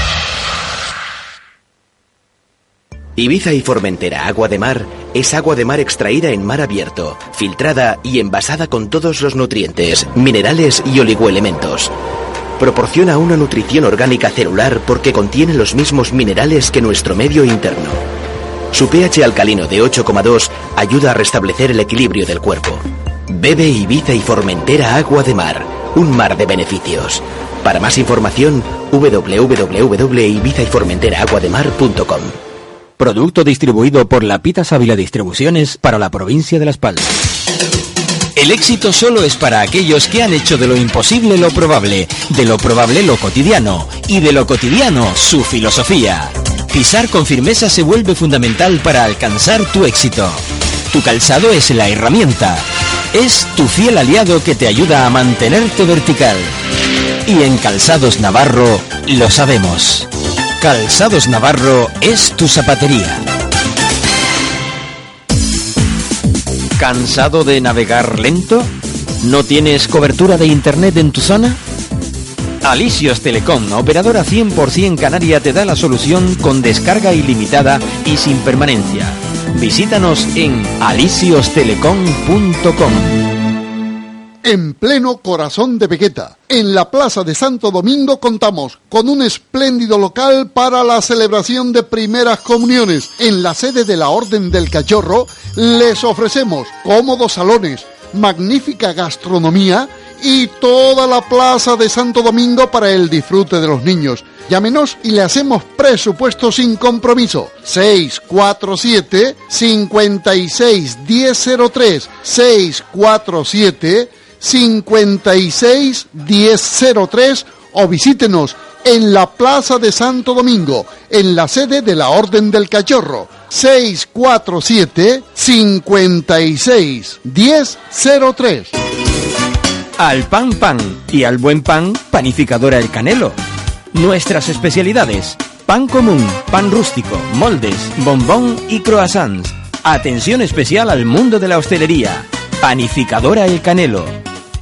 Ibiza y Formentera Agua de Mar es agua de mar extraída en mar abierto, filtrada y envasada con todos los nutrientes, minerales y oligoelementos. Proporciona una nutrición orgánica celular porque contiene los mismos minerales que nuestro medio interno. Su pH alcalino de 8,2 ayuda a restablecer el equilibrio del cuerpo. Bebe Ibiza y Formentera Agua de Mar, un mar de beneficios. Para más información, www.ibizayformenteraaguademar.com. Producto distribuido por la Pita Sábila Distribuciones para la provincia de Las Palmas. El éxito solo es para aquellos que han hecho de lo imposible lo probable, de lo probable lo cotidiano y de lo cotidiano su filosofía. Pisar con firmeza se vuelve fundamental para alcanzar tu éxito. Tu calzado es la herramienta. Es tu fiel aliado que te ayuda a mantenerte vertical. Y en Calzados Navarro lo sabemos. Calzados Navarro es tu zapatería. ¿Cansado de navegar lento? ¿No tienes cobertura de internet en tu zona? Alisios Telecom, operadora 100% canaria, te da la solución con descarga ilimitada y sin permanencia. Visítanos en alisiostelecom.com. en pleno corazón de Vegueta. En la Plaza de Santo Domingo contamos con un espléndido local para la celebración de primeras comuniones. En la sede de la Orden del Cachorro les ofrecemos cómodos salones, magnífica gastronomía y toda la Plaza de Santo Domingo para el disfrute de los niños. Llámenos y le hacemos presupuesto sin compromiso. 647 56 1003 647 56 1003 o visítenos en la Plaza de Santo Domingo, en la sede de la Orden del Cachorro. 647 56 1003 Al pan pan y al buen pan, panificadora El Canelo. Nuestras especialidades: pan común, pan rústico, moldes, bombón y croissants. Atención especial al mundo de la hostelería. Panificadora El Canelo.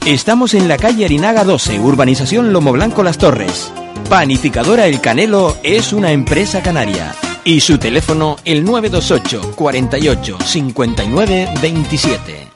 Estamos en la calle Arinaga 12, urbanización Lomo Blanco Las Torres. Panificadora El Canelo es una empresa canaria. Y su teléfono el 928 48 59 27.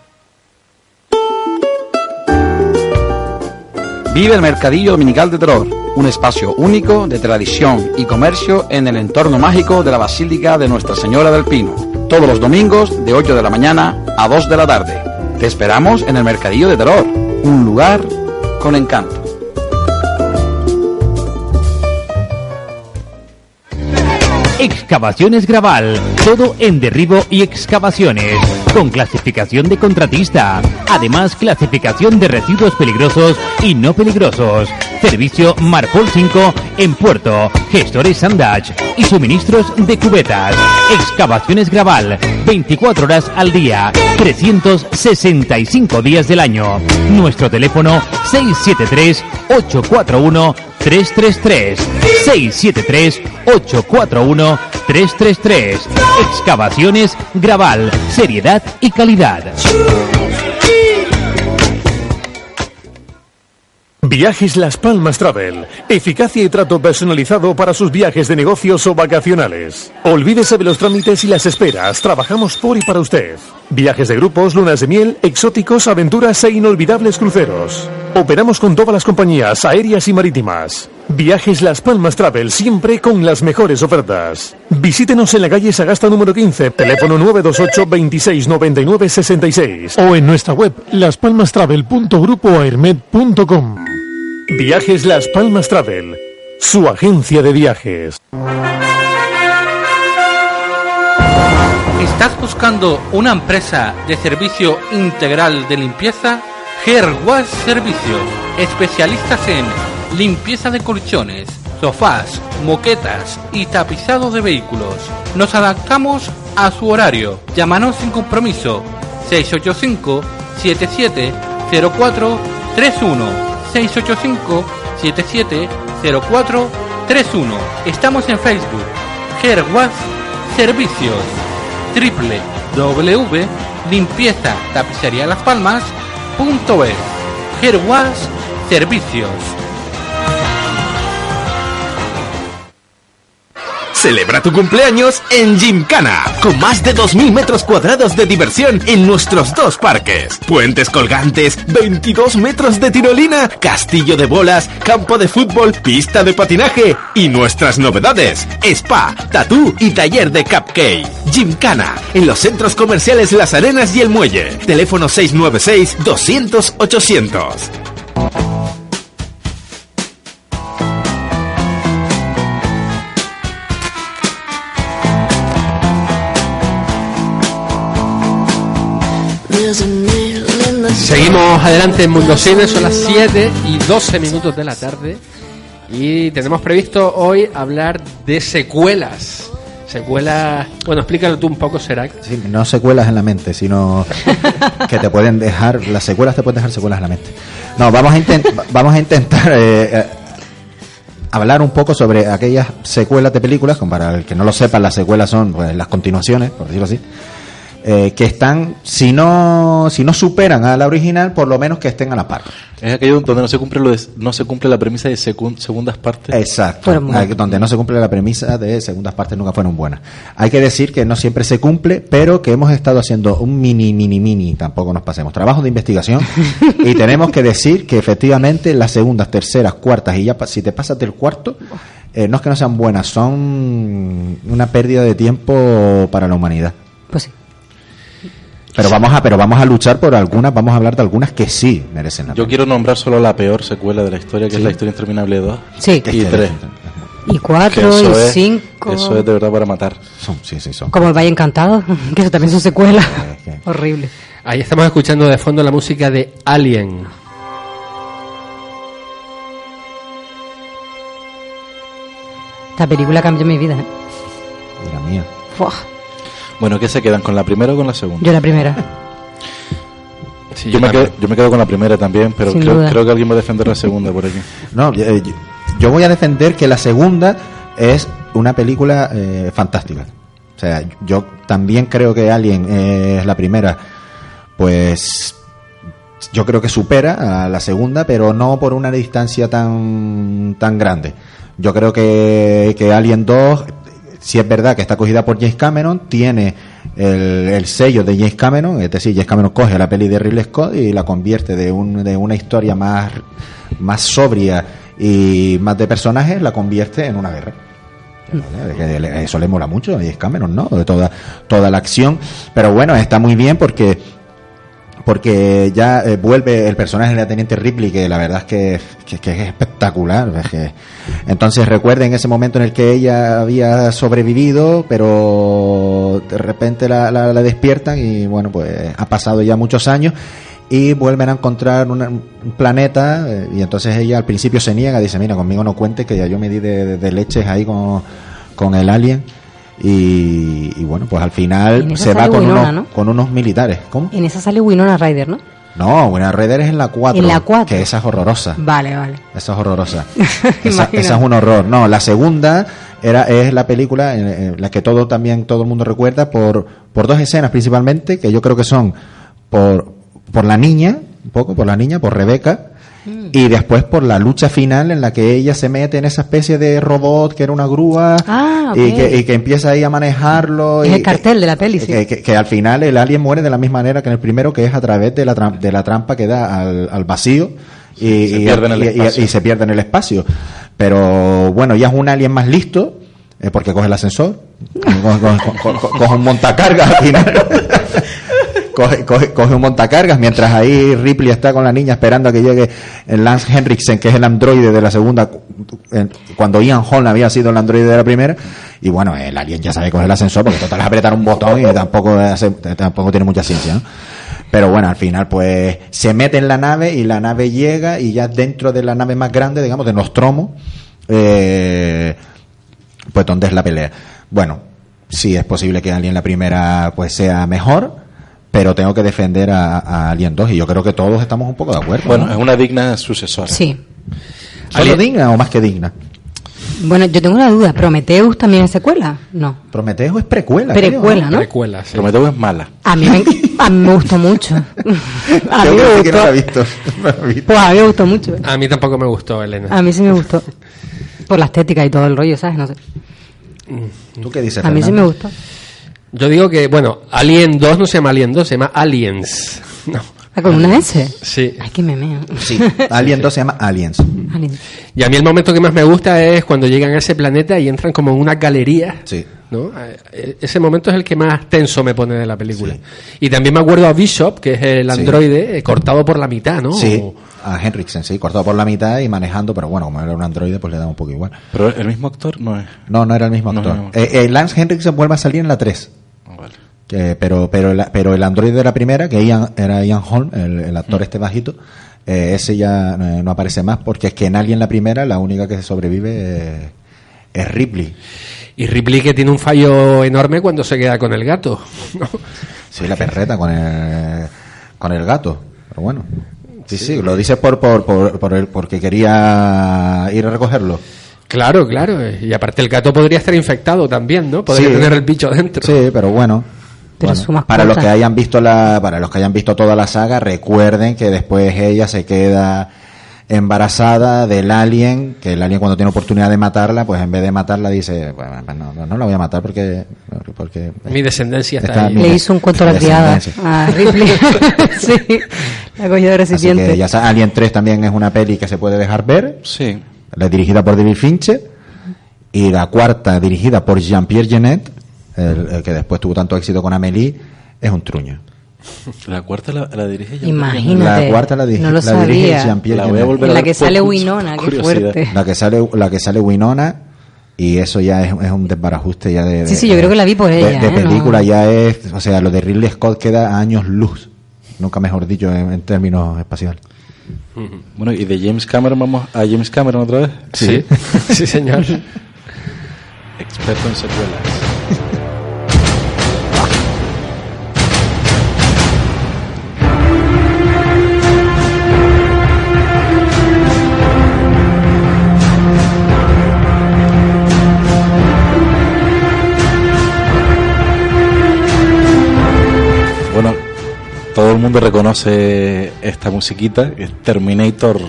Vive el Mercadillo Dominical de Terror, un espacio único de tradición y comercio en el entorno mágico de la Basílica de Nuestra Señora del Pino. Todos los domingos de 8 de la mañana a 2 de la tarde. Te esperamos en el Mercadillo de Terror, un lugar con encanto. Excavaciones Graval, todo en derribo y excavaciones, con clasificación de contratista, además clasificación de residuos peligrosos y no peligrosos, servicio Marpol 5 en puerto, gestores Sandage y suministros de cubetas. Excavaciones Graval, 24 horas al día, 365 días del año. Nuestro teléfono 673 841 333 673 841 333 Excavaciones Graval, seriedad y calidad. Viajes Las Palmas Travel. Eficacia y trato personalizado para sus viajes de negocios o vacacionales. Olvídese de los trámites y las esperas. Trabajamos por y para usted. Viajes de grupos, lunas de miel, exóticos, aventuras e inolvidables cruceros. Operamos con todas las compañías aéreas y marítimas. Viajes Las Palmas Travel, siempre con las mejores ofertas. Visítenos en la calle Sagasta número 15, teléfono 928 26 99 66 o en nuestra web laspalmastravel.grupoaermed.com. Viajes Las Palmas Travel, su agencia de viajes. ¿Estás buscando una empresa de servicio integral de limpieza? Wash Servicios, especialistas en limpieza de colchones, sofás, moquetas y tapizado de vehículos. Nos adaptamos a su horario. Llámanos sin compromiso 685 7704 31 685 7704 31. Estamos en Facebook. Wash Servicios www.limpieza tapicería Las Palmas punto Servicios Celebra tu cumpleaños en Gymkhana, con más de 2.000 metros cuadrados de diversión en nuestros dos parques. Puentes colgantes, 22 metros de tirolina, castillo de bolas, campo de fútbol, pista de patinaje y nuestras novedades, spa, tatú y taller de cupcake. Gymkhana, en los centros comerciales Las Arenas y El Muelle. Teléfono 696 200 800. Seguimos adelante en Mundo Cine, son las 7 y 12 minutos de la tarde y tenemos previsto hoy hablar de secuelas. Secuelas, bueno, explícalo tú un poco, Serac. Sí, no secuelas en la mente, sino que te pueden dejar, las secuelas te pueden dejar secuelas en la mente. No, vamos a, intent- vamos a intentar eh, eh, hablar un poco sobre aquellas secuelas de películas, como para el que no lo sepa, las secuelas son pues, las continuaciones, por decirlo así, eh, que están, si no, si no superan a la original, por lo menos que estén a la par. Es aquello donde no se cumple lo de- no se cumple la premisa de segundas partes. Exacto. Donde no se cumple la premisa de segundas partes nunca fueron buenas. Hay que decir que no siempre se cumple, pero que hemos estado haciendo un mini, mini, mini, tampoco nos pasemos, trabajo de investigación y tenemos que decir que efectivamente las segundas, terceras, cuartas y ya si te pasas del cuarto, eh, no es que no sean buenas, son una pérdida de tiempo para la humanidad. Pues sí. Pero vamos a, pero vamos a luchar por algunas, vamos a hablar de algunas que sí merecen la Yo quiero nombrar solo la peor secuela de la historia, que Sí. es la historia interminable 2 Sí. y 3. Y cuatro, Que y eso es- cinco. Eso es de verdad para matar. Son, sí, sí, son. Como el Valle Encantado, que eso también es su secuela. Horrible. Ahí estamos escuchando de fondo la música de Alien. Esta película cambió mi vida. ¿eh? La mía. Buah, Bueno, ¿qué se quedan? ¿Con la primera o con la segunda? yo la primera. yo, yo me quedo, yo me quedo con la primera también, pero creo, que alguien va a defender la segunda por aquí. No, yo, eh, yo- yo voy a defender que la segunda es una película eh, fantástica. O sea, yo también creo que Alien eh, es la primera, pues yo creo que supera a la segunda, pero no por una distancia tan, tan grande. Yo creo que, que Alien 2, si es verdad que está cogida por James Cameron, tiene el, el sello de James Cameron, es decir, James Cameron coge la peli de Ridley Scott y la convierte de, un, de una historia más, más sobria y más de personajes, la convierte en una guerra. Le- Eso le mola mucho a James Cameron, ¿no? De toda, toda la acción. Pero bueno, está muy bien porque porque ya eh, vuelve el personaje de la teniente Ripley que la verdad es que, es espectacular es que- entonces recuerden ese momento en el que ella había sobrevivido pero de repente la, la- la despiertan y bueno pues ha pasado ya muchos años y vuelven a encontrar un planeta eh, y entonces ella al principio se niega dice mira conmigo no cuentes que ya yo me di de- de leches ahí con, con el alien y, y bueno pues al final se va con Winona, unos, ¿no? con unos militares ¿cómo? En esa sale Winona Ryder, ¿no? No, Winona Ryder es en la 4. En la cuatro. Que esa es horrorosa. Vale, vale. Esa es horrorosa. esa, es un horror. No, la segunda era es la película en, en la que todo también todo el mundo recuerda por por dos escenas principalmente que yo creo que son por por la niña, un poco por la niña, por Rebeca. Mm. Y después por la lucha final en la que ella se mete en esa especie de robot que era una grúa Ah, y, que, y que empieza ahí a manejarlo. Es y el cartel de la peli, sí. que, que- que al final el alien muere de la misma manera que en el primero, que es a través de la, tram- de la trampa que da al, al vacío y, Se y- pierde en el y- y- se pierde en el espacio. Pero bueno, ya es un alien más listo, eh, porque coge el ascensor, coge, coge- coge- coge- coge un montacargas al final. Coge, coge- coge un montacargas mientras ahí Ripley está con la niña esperando a que llegue Lance Henriksen, que es el androide de la segunda, cuando Ian Holm había sido el androide de la primera. Y bueno, el alien ya sabe coger el ascensor porque total es apretar un botón y tampoco, tampoco tiene mucha ciencia. Pero bueno, al final pues se mete en la nave y la nave llega y ya dentro de la nave más grande, digamos, de Nostromo, eh, pues donde es la pelea. Bueno, sí es posible que Alien la primera pues sea mejor, pero tengo que defender a, a Alien 2 y yo creo que todos estamos un poco de acuerdo. Bueno, ¿no? es una digna sucesora. Sí. ¿Solo digna o más que digna? Bueno, yo tengo una duda. ¿Prometheus también es secuela? No. Prometeo es precuela. Precuela, ¿no? Precuela, sí. Prometeo es mala. A mí me, a mí me gustó mucho. A mí Yo me creo que no la he gustó. visto. No visto. Pues a mí me gustó mucho. A mí tampoco me gustó, Elena. A mí sí me gustó. Por la estética y todo el rollo, ¿sabes? No sé. ¿Tú qué dices, A mí sí me gustó. Yo digo que, bueno, Alien 2 no se llama Alien 2, se llama Aliens. No. Ah, ¿Con una S? Sí. Ay, qué memeo. Sí, Alien 2 se llama Aliens. Alien. Y a mí el momento que más me gusta es cuando llegan a ese planeta y entran como en una galería. Sí. ¿no? Eh, Ese momento es el que más tenso me pone de la película. Y también me acuerdo a Bishop, que es el androide, eh, cortado por la mitad, ¿no? Sí, a Henriksen, sí, cortado por la mitad y manejando, pero bueno, como era un androide, pues le da un poco igual. Pero el mismo actor no es. No, no era el mismo No, actor. no, no. Eh, eh, Lance Henriksen vuelve a salir en la 3. Que- pero, pero, el, pero el androide de la primera, que Ian- era Ian Holm, el, el Mm. actor este bajito, eh, ese ya eh, no aparece más, porque es que en Alien la primera, la única que sobrevive eh, es Ripley. Y Ripley que tiene un fallo enorme cuando se queda con el gato. ¿no? Sí, la perreta con el, con el gato. Pero bueno. Sí, sí, lo dices por, por, por, por el, porque quería ir a recogerlo. Claro, claro. Y aparte el gato podría estar infectado también, ¿no? Podría Sí. tener el bicho dentro. Sí, pero bueno. Pero Bueno, su mascota. para los que hayan visto la, para los que hayan visto toda la saga, recuerden que después ella se queda embarazada del alien, que el alien cuando tiene oportunidad de matarla, pues en vez de matarla dice, bueno, pues no, no, no la voy a matar porque, porque Mi descendencia está, Está ahí. mi- Le hizo un cuento a la criada a Ripley. sí, la cogió de Así recipiente. que ya Alien 3 también es una peli que se puede dejar ver. Sí. La dirigida por David Fincher. Y la cuarta, dirigida por Jean-Pierre Genet, el, el que después tuvo tanto éxito con Amélie, es un truño. La cuarta la, la dirige ya. Imagínate, La cuarta la, dirige- no lo la dirige sabía. Jean-Pierre La voy a Genet. volver a la que sale Winona, qué fuerte. La que sale, la que sale Winona y eso ya es, es un desbarajuste ya de, de- Sí, sí, yo creo que la vi por de- ella, de, ¿eh? No. película ya es, o sea, lo de Ridley Scott queda a años luz, nunca mejor dicho en, en términos espaciales. Bueno, y de James Cameron vamos a James Cameron otra vez. Sí, sí, señor. Experto en secuelas. Todo el mundo reconoce esta musiquita, es Terminator.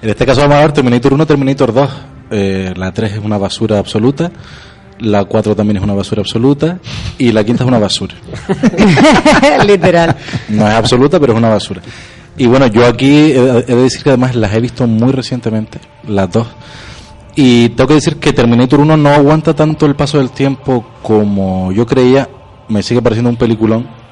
En este caso vamos a ver Terminator 1, Terminator 2. Eh, la 3 es una basura absoluta, la 4 también es una basura absoluta y la quinta es una basura. Literal. No es absoluta, pero es una basura. Y bueno, yo aquí he, he de decir que además las he visto muy recientemente, las dos. Y tengo que decir que Terminator 1 no aguanta tanto el paso del tiempo como yo creía. Me sigue pareciendo un peliculón.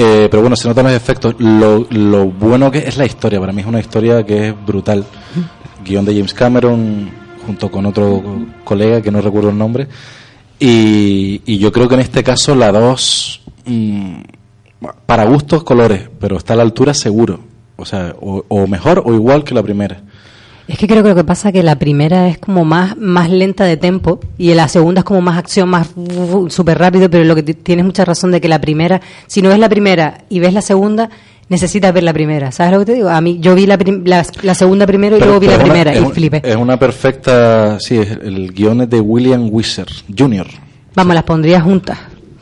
Eh, pero bueno, se notan los efectos. Lo, bueno que es la historia. Para mí es una historia que es brutal. Guión de James Cameron junto con otro colega que no recuerdo el nombre. Y, y yo creo que en este caso la 2, para gustos, colores, pero está a la altura seguro. O sea, o mejor o igual que la primera. Es que creo que lo que pasa es que la primera es como más, más lenta de tempo y la segunda es como más acción, más súper rápido, pero lo que tienes mucha razón de que la primera, si no ves la primera y ves la segunda, necesitas ver la primera. ¿Sabes lo que te digo? A mí, yo vi la, prim- la, la segunda primero y Pero- luego vi la una- primera y un- flipé. Es una perfecta. Sí, es- el guion es de William Wisher Jr. Vamos, las pondría juntas.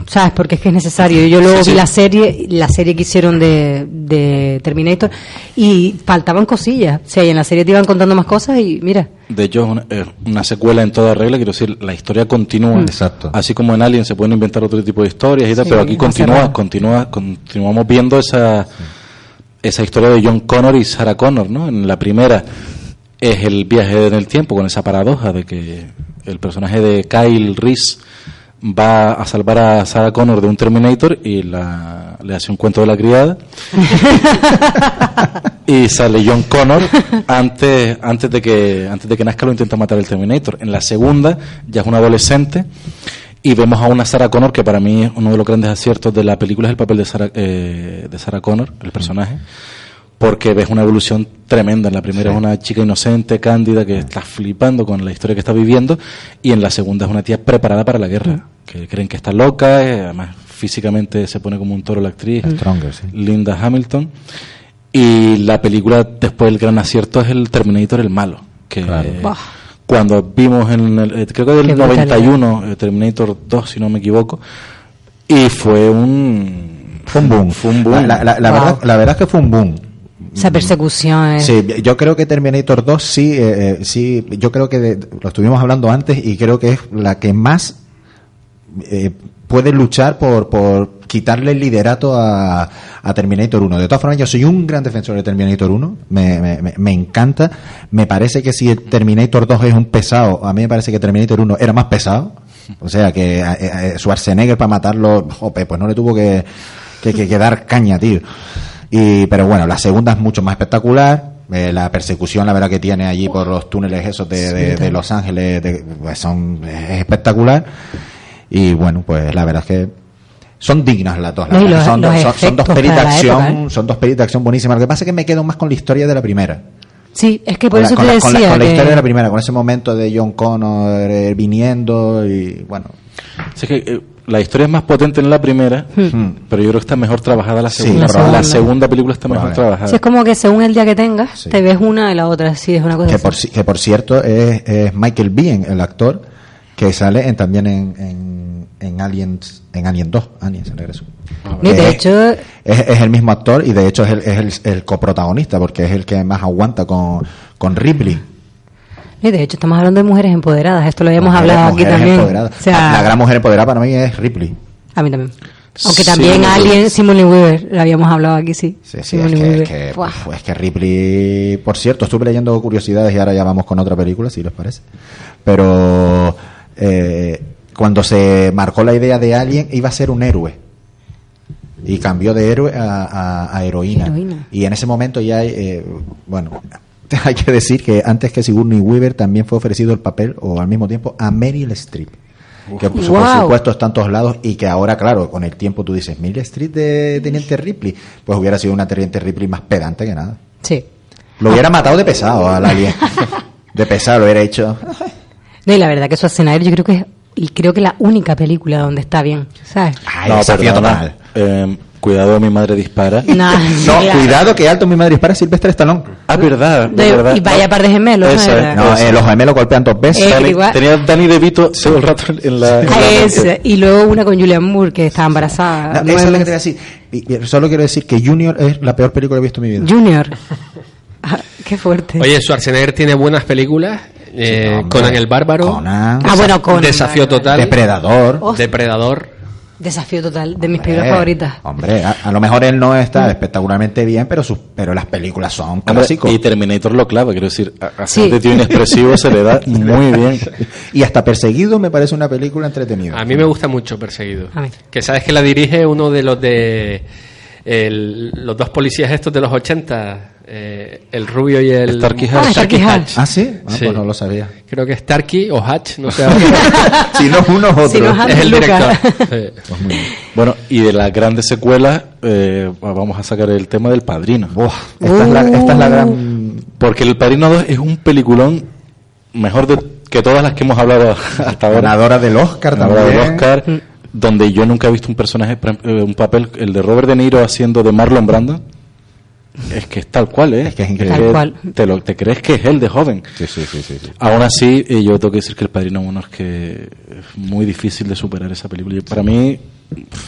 ¿Sabes? Porque es que es necesario. Yo luego Sí, vi sí. la serie, la serie que hicieron de, de Terminator y faltaban cosillas. O sea, y en la serie te iban contando más cosas y mira. De hecho, es una, secuela en toda regla, quiero decir, la historia continúa. Mm. Exacto. Así como en Alien se pueden inventar otro tipo de historias y tal, Sí, pero aquí continúa, continúa, continuamos viendo esa, esa historia de John Connor y Sarah Connor, ¿no? En la primera es el viaje en el tiempo con esa paradoja de que el personaje de Kyle Reese va a salvar a Sarah Connor de un Terminator y la, le hace un cuento de la criada. Y sale John Connor antes antes de que antes de que nazca lo intenta matar el Terminator. En la segunda ya es un adolescente y vemos a una Sarah Connor que para mí es uno de los grandes aciertos de la película es el papel de Sarah, eh, de Sarah Connor el personaje porque ves una evolución tremenda. En la primera es una chica inocente cándida que está flipando con la historia que está viviendo y en la segunda es una tía preparada para la guerra que creen que está loca eh, además físicamente se pone como un toro la actriz Stronger, sí. Linda Hamilton. Y la película, después el gran acierto es el Terminator el malo. Que Bah. cuando vimos en el, eh, creo que del Qué brutalidad. 91, eh, Terminator 2, si no me equivoco, y fue un. Fue un boom. Fue un boom. La, la- la Wow. verdad, la verdad es que fue un boom. Esa persecución es... Sí, yo creo que Terminator 2 sí, eh, eh, sí, yo creo que de- lo estuvimos hablando antes y creo que es la que más eh, puede luchar por, por quitarle el liderato a, a Terminator 1. De todas formas, yo soy un gran defensor de Terminator 1, me, me, me- encanta, me parece que si el Terminator 2 es un pesado, a mí me parece que Terminator 1 era más pesado, o sea que eh, eh, Schwarzenegger para matarlo, jope, pues no le tuvo que, que, que- que dar caña, tío. Y, pero bueno, la segunda es mucho más espectacular. eh, la persecución, la verdad que tiene allí por los túneles esos de, de- de Los Ángeles, de- pues son, es espectacular. Y bueno, pues la verdad es que son dignas las dos. la No, los- son, los dos- son, son dos pelis de la acción, época, ¿eh? son dos pelis de acción buenísimas. Lo que pasa es que me quedo más con la historia de la primera. Sí, es que por Con la- eso con te la, con la- decía con la que- historia de la primera, con ese momento de John Connor eh, viniendo y bueno. Sí, que, eh, la historia es más potente en la primera, pero yo creo que está mejor trabajada la Sí, segunda. La la, segunda. segunda película está mejor trabajada. Sí, es como que según el día que tengas, te ves una y la otra. Sí, es una cosa Que así. por, que por cierto es, es Michael Biehn, el actor, que sale en, también en, en, en Aliens, en Alien 2, Aliens en regreso. Y de Eh, hecho, es, es el mismo actor y de hecho es el, es el, el coprotagonista porque es el que más aguanta con, con Ripley. y de hecho estamos hablando de mujeres empoderadas. Esto lo habíamos Mujeres- hablado aquí también. empoderadas. O sea, la gran mujer empoderada para mí es Ripley. a mí también. Aunque también Alien, Simone Weaver, lo habíamos hablado aquí, sí. Sí, sí, es que, es, que, pues, es que Ripley, por cierto, estuve leyendo curiosidades y ahora ya vamos con otra película, si les parece. Pero eh, cuando se marcó la idea de Alien, iba a ser un héroe. Y cambió de héroe a, a- a heroína. Heroína. Y en ese momento ya, eh, bueno, hay que decir que antes que Sigourney Weaver también fue ofrecido el papel, o al mismo tiempo, a Meryl Streep. Que por, Wow. supuesto está en todos lados y que ahora, claro, con el tiempo tú dices, Meryl Streep de Teniente Ripley, pues hubiera sido una Teniente Ripley más pedante que nada. Sí. Lo hubiera matado de pesado al alien. De pesado lo hubiera hecho. No, y la verdad que Schwarzenegger yo creo que es y creo que la única película donde está bien, ¿sabes? no, desafío perdona. Eh, cuidado, mi madre dispara. Nah, No, claro. cuidado que alto mi madre dispara Silvestre Stallone. Ah, verdad, De- verdad. y vaya par de gemelos, ¿no? Esa ¿Verdad? es. No, eh, los gemelos golpean dos veces. Eh, Dani- tenía Danny DeVito todo el rato en la... en Ah, la mente. y luego una con Julian Moore que estaba embarazada. No, eso es lo que te voy a decir. Y- y solo quiero decir que Junior es la peor película que he visto en mi vida. Junior. Ah, qué fuerte. Oye, Schwarzenegger tiene buenas películas. Eh, hombre. Conan el Bárbaro. Conan. Ah, bueno, Conan, Desafío total. Depredador. Oh, Depredador. Desafío total, de mis películas favoritas. Hombre, a, a lo mejor él no está espectacularmente bien, pero sus, pero las películas son clásicos. y Terminator lo clava, quiero decir, hacer Sí. de tío inexpresivo se le da muy bien. Y hasta Perseguido me parece una película entretenida. A mí me gusta mucho Perseguido. A mí. Que sabes que la dirige uno de los de el- los dos policías estos de los 80, eh, el rubio y el Starkey Ah, Hatch. Starkey Hatch. ¿Ah, sí? Ah, Sí. pues no lo sabía. Creo que es Starkey o Hatch, no sé. si no es uno es otro. Si no es el director. Sí. Pues muy bien. Bueno, y de las grandes secuelas, eh, vamos a sacar el tema del Padrino. Buah, esta, es la, esta es la Uh. gran... Porque el Padrino 2 es un peliculón mejor de, que todas las que hemos hablado hasta ahora. Ganadora del Oscar Ganadora también. del Oscar, donde yo nunca he visto un personaje, eh, un papel, el de Robert De Niro haciendo de Marlon Brando. Es que es tal cual, ¿eh? Es que es increíble. Tal cual. Te, lo, te crees que es él de joven. Sí, sí, sí, sí. sí. Aún así, eh, yo tengo que decir que El Padrino 1 es que es muy difícil de superar esa película. Y para mí,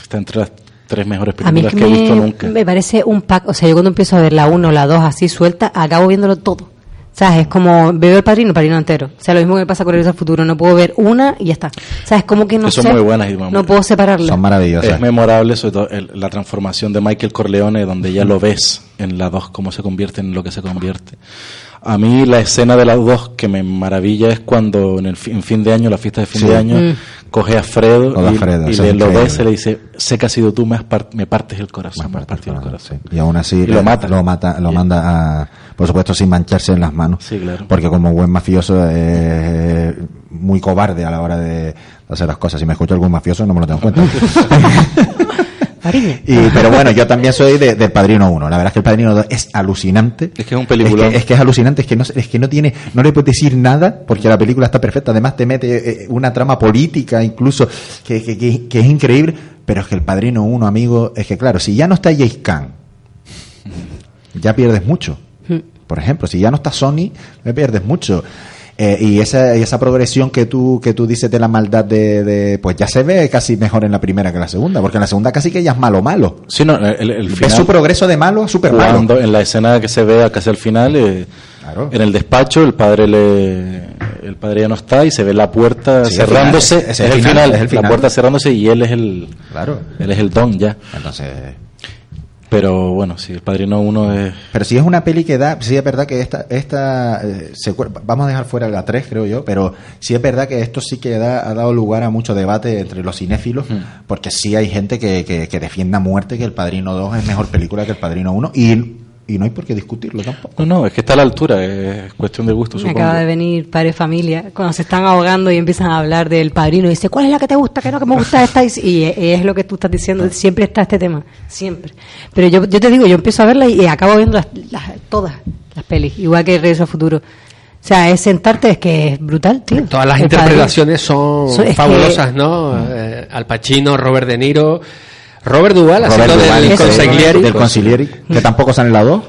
está entre las tres mejores A mí es películas que he visto nunca. me parece un pack. O sea, yo cuando empiezo a ver la 1 la 2 así suelta, acabo viéndolo todo. Sea, es como veo el padrino, el padrino entero. O sea, lo mismo que me pasa con el futuro. No puedo ver una y ya está. O sea, es como que no Que son sé. muy buenas y no puedo separarlas. Son maravillosas. Es memorable, sobre todo el- la transformación de Michael Corleone, donde ya lo ves en la 2, cómo se convierte en lo que se convierte. A mí la escena de la 2 que me maravilla es cuando en, el fi- en fin de año, la fiesta de fin Sí. de año, Mm. coge a Fredo y, Fredo, y eso le lo ves y le dice, sé que has sido tú, me, has par- me partes el corazón, me has partido el corazón. Y aún así Y lo mata. lo mata, lo manda a, por supuesto sin mancharse en las manos. Sí, claro. Porque como buen mafioso es muy cobarde a la hora de hacer las cosas. Si me escucha algún mafioso no me lo tengo en cuenta. Y, pero bueno, yo también soy de- del Padrino 1. La verdad es que el Padrino 2 es alucinante. Es que es un Es peliculón. que, es que es alucinante, es que no es que no tiene, no le puedes decir nada porque la película está perfecta. Además te mete eh, una trama política incluso que, que- que- que es increíble. Pero es que el Padrino 1, amigo, es que claro, si ya no está James Caan, ya pierdes mucho. Por ejemplo, si ya no está Sony, me pierdes mucho. Eh, y esa, y esa progresión que tú, que tú dices de la maldad de, de- pues ya se ve casi mejor en la primera que en la segunda, porque en la segunda casi que ella es malo malo. Sí, no, el, el final, su progreso de malo a super malo. cuando en la escena que se ve casi al final, eh, Claro. en el despacho, el padre le, el padre ya no está y se ve la puerta Sí, cerrándose. al final, es, es- es el el final, es el la final. puerta cerrándose y él es el, Claro. él es el don ya. Entonces, Pero bueno, si el padrino uno es Pero si es una peli que da, sí es verdad que esta, esta eh, secue- vamos a dejar fuera la 3 creo yo, pero sí es verdad que esto sí que da- ha dado lugar a mucho debate entre los cinéfilos, porque sí hay gente que, que, que defiende a muerte que El Padrino 2 es mejor película que El Padrino 1 y, y no hay por qué discutirlo tampoco. No, no, es que está a la altura, es cuestión de gusto, Me supongo. acaba de venir padre familia, cuando se están ahogando y empiezan a hablar del padrino, y dice, ¿cuál es la que te gusta? Que no, que me gusta esta. Y, y es lo que tú estás diciendo, siempre está este tema, siempre. Pero yo, yo te digo, yo empiezo a verla y, acabo viendo las, las- todas las pelis, igual que Regreso al Futuro. O sea, es sentarte, es que es brutal, tío. Todas las interpretaciones son So- es que- fabulosas, ¿no? Eh, Al Pacino, Robert De Niro, Robert Duvall Robert haciendo del consigliere. del Consigliere, que tampoco sale en la 2.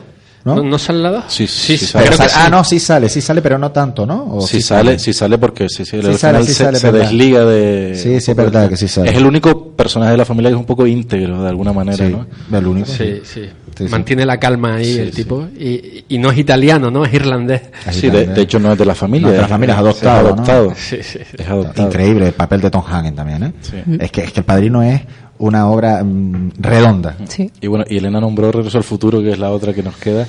¿no? ¿No, no sale la 2? Sí, sí, sí Pero sale. sale- Ah, no, sí sale, sí sale, pero no tanto, ¿no? ¿O Sí sale, sí sale porque sí, sí, Sí al sale, se, sale, se verdad. desliga de... Sí, sí, es verdad que sí sale. Es el único personaje de la familia que es un poco íntegro, de alguna manera, Sí, ¿no? el único. Sí, sí. Sí, sí. Mantiene la calma ahí Sí, el sí. tipo. Y, y no es italiano, ¿no? Es irlandés. Sí, de, de hecho no es de la familia. No, de la familia es adoptado, ¿no? adoptado. Sí, sí. Es adoptado. Increíble el papel de Tom Hagen también, ¿eh? Sí. Es que es que el padrino es una obra mm, redonda. Sí. Y bueno, y Elena nombró Regreso al Futuro, que es la otra que nos queda.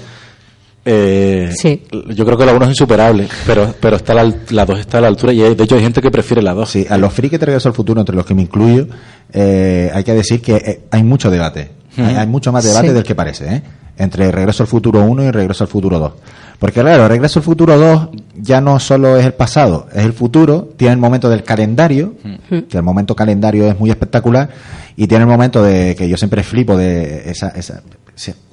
Eh, Sí. Yo creo que la 1 es insuperable, pero pero está la, la 2 está a la altura y hay- de hecho hay gente que prefiere la 2. Sí, a los frikis de Regreso al Futuro, entre los que me incluyo, eh, hay que decir que eh, hay mucho debate. Hay, hay mucho más debate Sí. del que parece, ¿eh? Entre Regreso al Futuro 1 y Regreso al Futuro 2. Porque claro, Regreso al Futuro 2 ya no solo es el pasado, es el futuro, tiene el momento del calendario, que el momento calendario es muy espectacular, y tiene el momento de que yo siempre flipo de esa... esa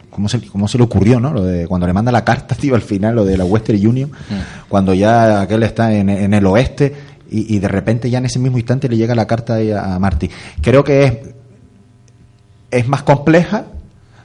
¿Cómo se, ¿Cómo se le ocurrió, no? Lo de cuando le manda la carta, tío, al final, lo de la Western Union, cuando ya aquel está en, en el oeste y, y de repente ya en ese mismo instante le llega la carta a, a Marty. Creo que es, es más compleja,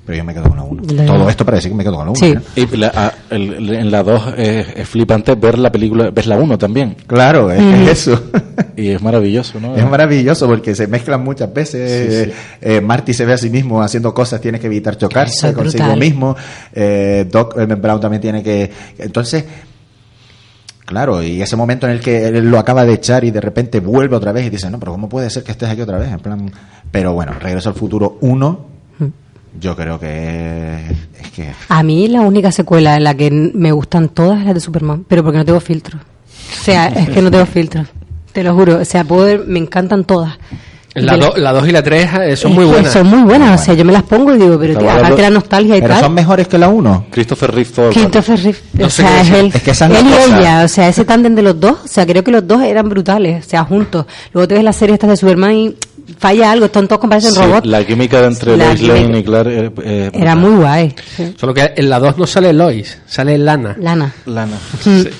pero yo me quedo con la 1. La- Todo esto para decir que me quedo con la 1. Sí. Y la- a- el- el- en la 2 es, es flipante ver la película, ves la 1 también. Claro, es, Mm. es eso. Y es maravilloso, ¿no? Es maravilloso porque se mezclan muchas veces. Sí, sí. Eh, Marty se ve a sí mismo haciendo cosas, tiene que evitar chocarse es consigo mismo. Eh, Doc Emmett Brown también tiene que. Entonces, claro, y ese momento en el que él lo acaba de echar y de repente vuelve otra vez y dice, no, pero ¿cómo puede ser que estés aquí otra vez? En plan, pero bueno, Regreso al Futuro 1, yo creo que es que. A mí la única secuela en la que me gustan todas es la de Superman, pero porque no tengo filtro. O sea, es que no tengo filtro. Te lo juro. O sea, puedo ver- me encantan todas. La De 2 la dos y la 3 son es muy que buenas. Son muy buenas. O sea, yo me las pongo y digo, pero tío, aparte la nostalgia y Pero tal. son mejores que la 1. Christopher Reeve todo. Christopher Reeve, No o sea, es él, Es que esa es la él y cosa. ella, o sea, ese tándem de los dos, o sea, creo que los dos eran brutales, o sea, juntos. Luego te ves la serie esta de Superman y falla algo, están todos parecen Sí, robots. la química de entre La Lois química- Lane y Clark eh, eh, Era muy guay. sí. Solo que en la 2 no sale Lois, sale Lana. Lana. Lana.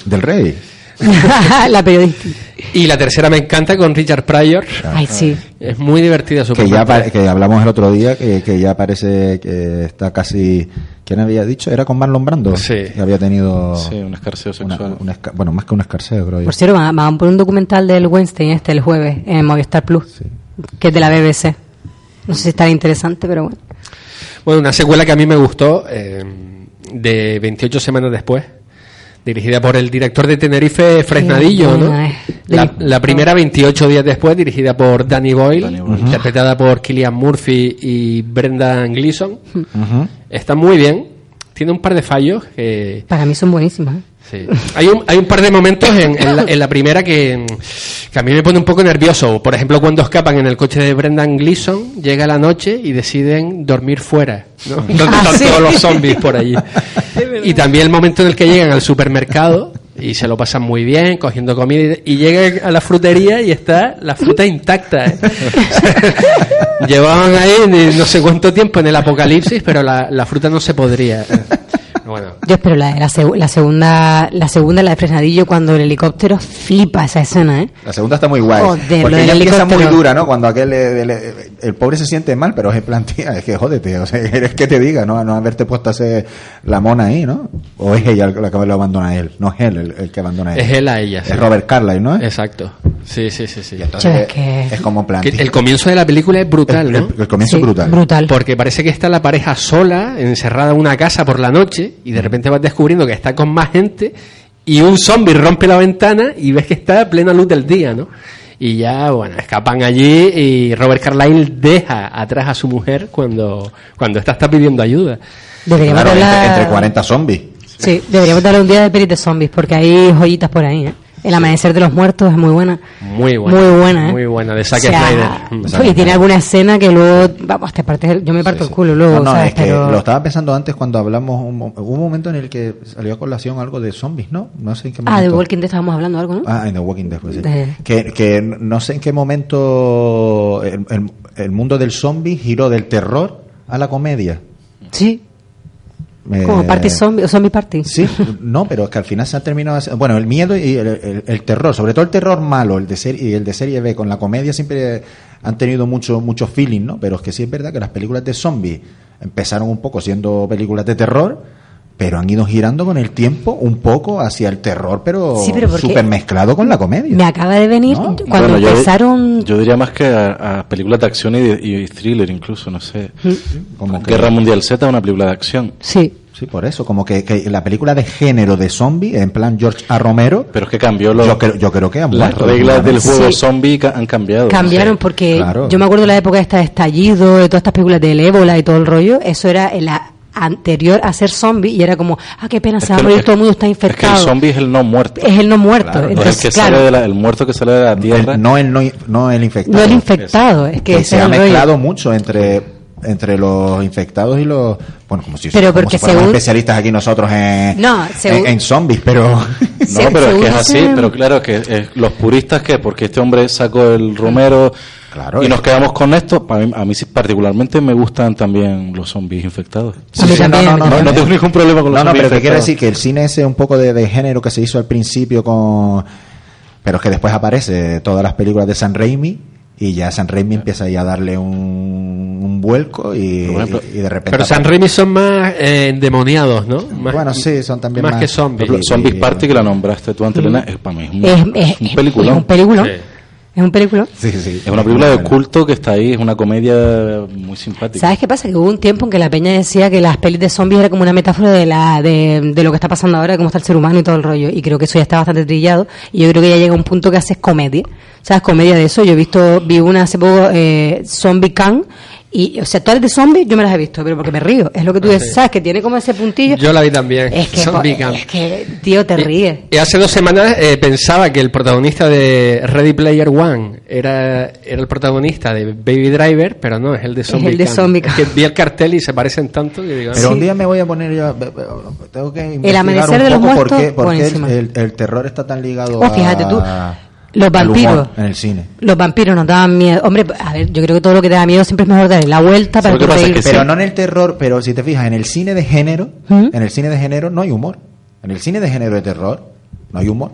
Del Rey. la periodista. Y la tercera me encanta con Richard Pryor. Ay, sí. Es muy divertida que Superman. ya que hablamos el otro día que, que ya parece que está casi quién había dicho era con Marlon Brando Sí. que había tenido Sí, un escarceo una- sexual. un esca- bueno más que un escarceo creo yo Por cierto, van van a poner un documental del Weinstein este el jueves en Movistar Plus, que es de la BBC. No sé si estará interesante, pero bueno. Bueno, una secuela que a mí me gustó, eh, de 28 semanas después, dirigida por el director de Tenerife, Fresnadillo. La, primera 28 días después, dirigida por Danny Boyle, Danny Boyle. interpretada por Killian Murphy y Brendan Gleeson. Está muy bien, tiene un par de fallos que... Para mí son buenísimas. ¿eh? Sí. Hay, un, hay un par de momentos en, en la, en la primera que, que a mí me pone un poco nervioso. Por ejemplo, cuando escapan en el coche de Brendan Gleeson, llega la noche y deciden dormir fuera, ¿no? Donde Ah, están sí. todos los zombies por allí. Y también el momento en el que llegan al supermercado y se lo pasan muy bien, cogiendo comida, y y llegan a la frutería y está la fruta intacta. ¿eh? Llevaban ahí ni- no sé cuánto tiempo en el apocalipsis, pero la, la fruta no se podría. Bueno, Yo espero la, la, seg- la segunda, la segunda, la de Fresnadillo, cuando el helicóptero flipa esa escena, ¿eh? la segunda está muy guay Joder, lo porque del ella empieza muy dura no cuando aquel le- le- el pobre se siente mal pero es en plan tía es que jódete o sea eres que te diga no no haberte puesto a hacer la mona ahí no o es ella la que lo abandona a él no es él el, el que abandona a él es él a ella. sí. es Robert Carlyle no Exacto. Sí, sí, sí, sí. Entonces, Yo es que- es como plan el comienzo de la película es brutal, el, ¿no? el- el comienzo Sí, es brutal brutal. Porque parece que está la pareja sola, encerrada en una casa por la noche, y de repente vas descubriendo que está con más gente, y un zombie rompe la ventana y ves que está a plena luz del día, ¿no? Y ya, bueno, escapan allí y Robert Carlyle deja atrás a su mujer cuando, cuando esta está pidiendo ayuda. Deberíamos Claro, darle- entre, entre 40 zombies Sí, deberíamos darle un día de pelis de zombies, porque hay joyitas por ahí, ¿eh? El amanecer de los muertos es muy buena. Muy buena. Muy buena, ¿eh? Muy buena, de Zack O sea, Snyder. Y tiene alguna escena que luego, vamos, te partes el- yo me parto Sí, el sí. culo luego, No, no, ¿sabes? es que Pero- lo estaba pensando antes cuando hablamos, un, hubo un momento en el que salió a colación algo de zombies, ¿no? No sé en qué momento. Ah, de Walking Dead estábamos hablando algo, ¿no? Ah, en The Walking Dead, pues sí. De- Que, que no sé en qué momento el, el- el mundo del zombie giró del terror a la comedia. Sí, Eh, como Party Zombie, Party. Sí, no, pero es que al final se ha terminado. Bueno, el miedo y el, el- el terror, sobre todo el terror malo, el de serie, y el de serie B, con la comedia siempre han tenido mucho, mucho feeling, ¿no? Pero es que sí es verdad que las películas de zombies empezaron un poco siendo películas de terror, pero han ido girando con el tiempo un poco hacia el terror, pero, Sí, súper mezclado con la comedia. Me acaba de venir cuando Bueno, yo- empezaron. Yo, diría más que a, a películas de acción y, de- y thriller incluso, no sé. Como que- Guerra Mundial Z es una película de acción. Sí. Sí, por eso, como que, que la película de género de zombie, en plan George A. Romero, Pero es que cambió los, yo, creo, yo creo que han las muerto, reglas del juego Sí. zombie ca- han cambiado. Cambiaron Sí. porque Claro. yo me acuerdo de la época esta de estallido, de todas estas películas del ébola y todo el rollo. Eso era en la anterior a ser zombie y era como, ah, qué pena, Es se va a morir es- todo el mundo, está Es que el infectado. zombie es el no muerto. Es el no muerto. Claro, no Entonces, es el, que claro, sale de la- el muerto que sale de la tierra. no el, no, no el infectado. no el infectado, es que se ha rollo. mezclado mucho entre entre los infectados y los bueno como si, Pero como porque si fuéramos según- especialistas aquí nosotros en No, según- en, en zombies pero No, pero es que es así, pero claro que eh, los puristas que porque este hombre sacó el romero y nos quedamos con esto, para mí- a mí particularmente me gustan también los zombies infectados. Sí, sí, no, no, no, no, no, tengo ningún problema con los no, no, zombies pero te quiero decir que el cine ese un poco de, de género que se hizo al principio con pero es que después aparece todas las películas de San Raimi y ya San Raimi empieza ahí a darle un, un vuelco y, y de repente Pero San Raimi son más eh, endemoniados, ¿no? Más, Bueno, sí, son también más más- que zombies. Ejemplo, Zombies Party que la nombraste tú antes, Elena, es para mí es un, Es- es es- un es- peliculón. es un peliculón. Sí. Es un película. Es una película de culto que está ahí, es una comedia muy simpática. ¿Sabes qué pasa? Que hubo un tiempo en que la peña decía que las pelis de zombies era como una metáfora de la de, de lo que está pasando ahora, de cómo está el ser humano y todo el rollo. Y creo que eso ya está bastante trillado. Y yo creo que ya llega un punto que haces comedia. ¿Sabes? Comedia de eso. Yo he visto, vi una hace poco, eh, Zombie Can. Y, o sea, todas las de zombies yo me las he visto, pero porque me río. Es lo que tú Ah, dices, sí. ¿sabes? Que tiene como ese puntillo. Yo la vi también. Es que, Zombie po- Camp. es que, tío, te ríes. Y hace dos semanas eh, pensaba que el protagonista de Ready Player One era, era el protagonista de Baby Driver, pero no, es el de Zombie el de. Zombie Es que vi el cartel y se parecen tanto que digo, Pero un día me voy a poner yo, tengo que investigar amanecer un de los poco por muertos, qué, por qué el, el terror está tan ligado Oh, fíjate tú, los humor vampiros. en el cine. Los vampiros nos daban miedo. Hombre, a ver, yo creo que todo lo que te da miedo siempre es mejor darle la vuelta para que pasa es que reírte. pero no en el terror, pero si te fijas, en el cine de género, ¿Mm? en el cine de género no hay humor. En el cine de género de terror no hay humor.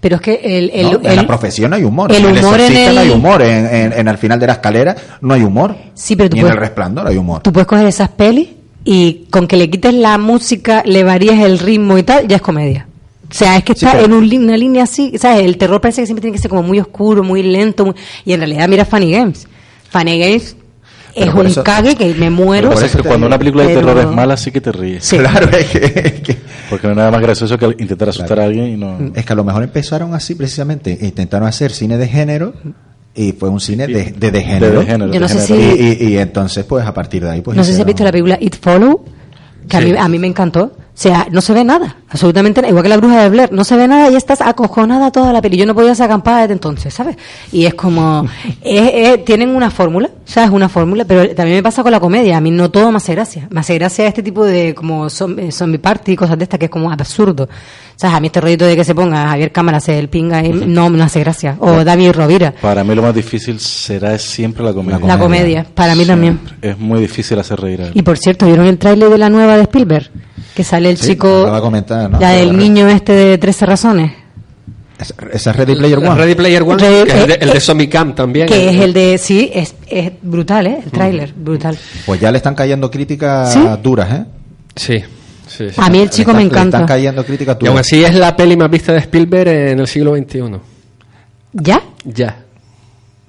Pero es que el, el, ¿no? en la profesión no hay humor. el en el humor en exorcista el- no hay humor. En, en- en al final de la escalera no hay humor. Sí, pero tú Ni en puedes- el resplandor hay humor. tú puedes coger esas pelis y con que le quites la música, le varíes el ritmo y tal, ya es comedia. O sea, es que Sí, está en un una línea así, ¿sabes? El terror parece que siempre tiene que ser como muy oscuro, muy lento, muy- y en realidad mira Funny Games. Funny Games Pero es por un eso- cague que me muero. Pero pasa que cuando una película de Pero- terror es mala, sí que te ríes. Sí. Claro, es que, Porque no hay nada más gracioso que intentar asustar a alguien y no. es que a lo mejor empezaron así precisamente. Intentaron hacer cine de género y fue un cine de, de, de género. de género, Yo no de sé género. si- Y, y- y entonces, pues a partir de ahí, pues. no sé si has visto la película It Follow, que a, mí, a mí me encantó. O sea, no se ve nada, absolutamente. Igual que la bruja de Blair, no se ve nada y estás acojonada toda la peli. Yo no podía hacer acampada desde entonces, ¿sabes? Y es como, es- es- tienen una fórmula, ¿sabes? Una fórmula, pero también me pasa con la comedia. A mí no todo me hace gracia. Me hace gracia este tipo de como zom- eh, zombie party y cosas de estas que es como absurdo. ¿Sabes? A mí este rollito de que se ponga Javier Cámara, se el pinga, y no me hace gracia. O David Rovira. Para mí lo más difícil será siempre la comedia. La comedia, para mí también. Es muy difícil hacer reír a Y por cierto, ¿vieron el tráiler de la nueva de Spielberg? Que sale el Sí, chico, comentar, ¿no? la del niño este de 13 razones. Esa- es Ready Player One. Ready Player One, Re- que es el de, el de Zombie Camp también. Que es el de, sí, es, es brutal, ¿eh? El tráiler, brutal. Pues ya le están cayendo críticas ¿Sí? duras, ¿eh? Sí, sí, sí. A mí el chico me encanta. están cayendo críticas Y aún así es la peli más vista de Spielberg en el siglo XXI. ¿Ya? Ya.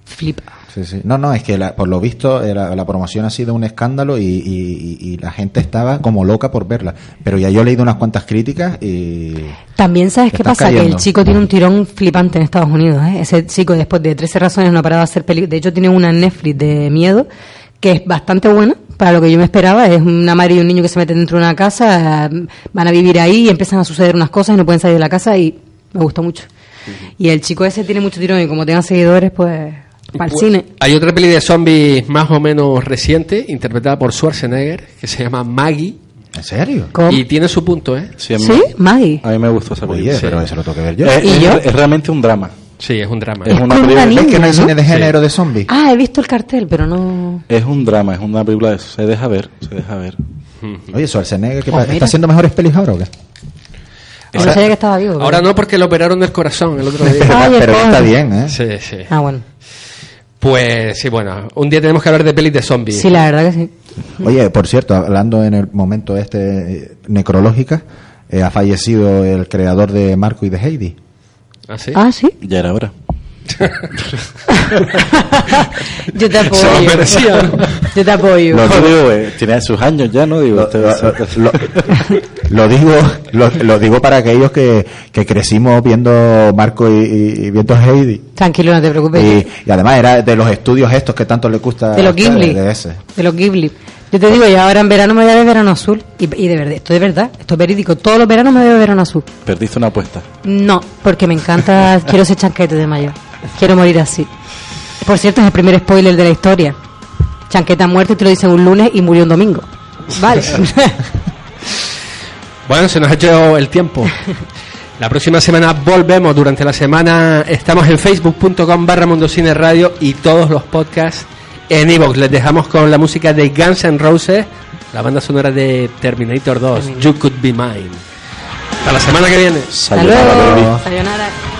Flipa. Sí, sí. No, no, es que la- por lo visto la, la promoción ha sido un escándalo y, y- y- la gente estaba como loca por verla. Pero ya yo he leído unas cuantas críticas y... También sabes qué pasa, que el chico tiene un tirón flipante en Estados Unidos. ¿eh? Ese chico después de 13 razones no ha parado de hacer películas. De hecho tiene una en Netflix de miedo que es bastante buena para lo que yo me esperaba. Es una madre y un niño que se meten dentro de una casa, van a vivir ahí y empiezan a suceder unas cosas y no pueden salir de la casa y me gustó mucho. Y el chico ese tiene mucho tirón y como tenga seguidores, pues para el Pues, cine. Hay otra peli de zombies más o menos reciente, interpretada por Schwarzenegger, que se llama Maggie. ¿En serio? ¿Cómo? Y tiene su punto, ¿eh? Sí, ¿Sí? Maggie. a mí me gustó esa película. Oye, pero eso lo tengo que ver yo. Es, ¿Y es- yo? es realmente un drama. Sí, es un drama. Es Es una película- Es que no hay niña, cine de Sí. género de zombies. Ah, he visto el cartel, pero no... Es un drama, es una película de se deja ver, se deja ver. Oye, Schwarzenegger, ¿qué Oh. ¿está haciendo mejores pelis ahora o qué? No sabía que estaba vivo. Ahora no, porque le operaron del corazón el otro día. Ay, pero está bien, ¿eh? Sí, sí. Ah, bueno. Pues sí, bueno, un día tenemos que hablar de pelis de zombies. Sí, la verdad que sí. Oye, por cierto, hablando en el momento este eh, necrológica, eh, ha fallecido el creador de Marco y de Heidi. ¿Ah, sí? Ah, sí. Ya era hora. Yo te apoyo. Se lo merecía, ¿no? Yo te apoyo. Lo digo, eh, tiene sus años ya, ¿no? Digo, Lo, lo digo lo, lo digo para aquellos que, que crecimos viendo Marco y, y- y viendo Heidi. Tranquilo, no te preocupes. Y, y además era de los estudios estos que tanto le gusta De los Ghibli. de ese. De los Ghibli. Yo te digo, ya ahora en verano me voy a ver verano azul. Y, y de verdad, esto de verdad, esto es verídico. Todos los veranos me voy a ver verano azul. Perdiste una apuesta. No, porque me encanta, quiero ser chanquete de mayor. Quiero morir así. Por cierto, es el primer spoiler de la historia. Chanqueta muerto y te lo dicen un lunes y murió un domingo. Vale. Bueno, se nos ha hecho el tiempo. La próxima semana volvemos. Durante la semana estamos en facebook.com barra Mundocine Radio y todos los podcasts en iVoox. Les dejamos con la música de Guns N' Roses, la banda sonora de Terminator 2, You Could Be Mine. Hasta la semana que viene. Luego. Sayonara.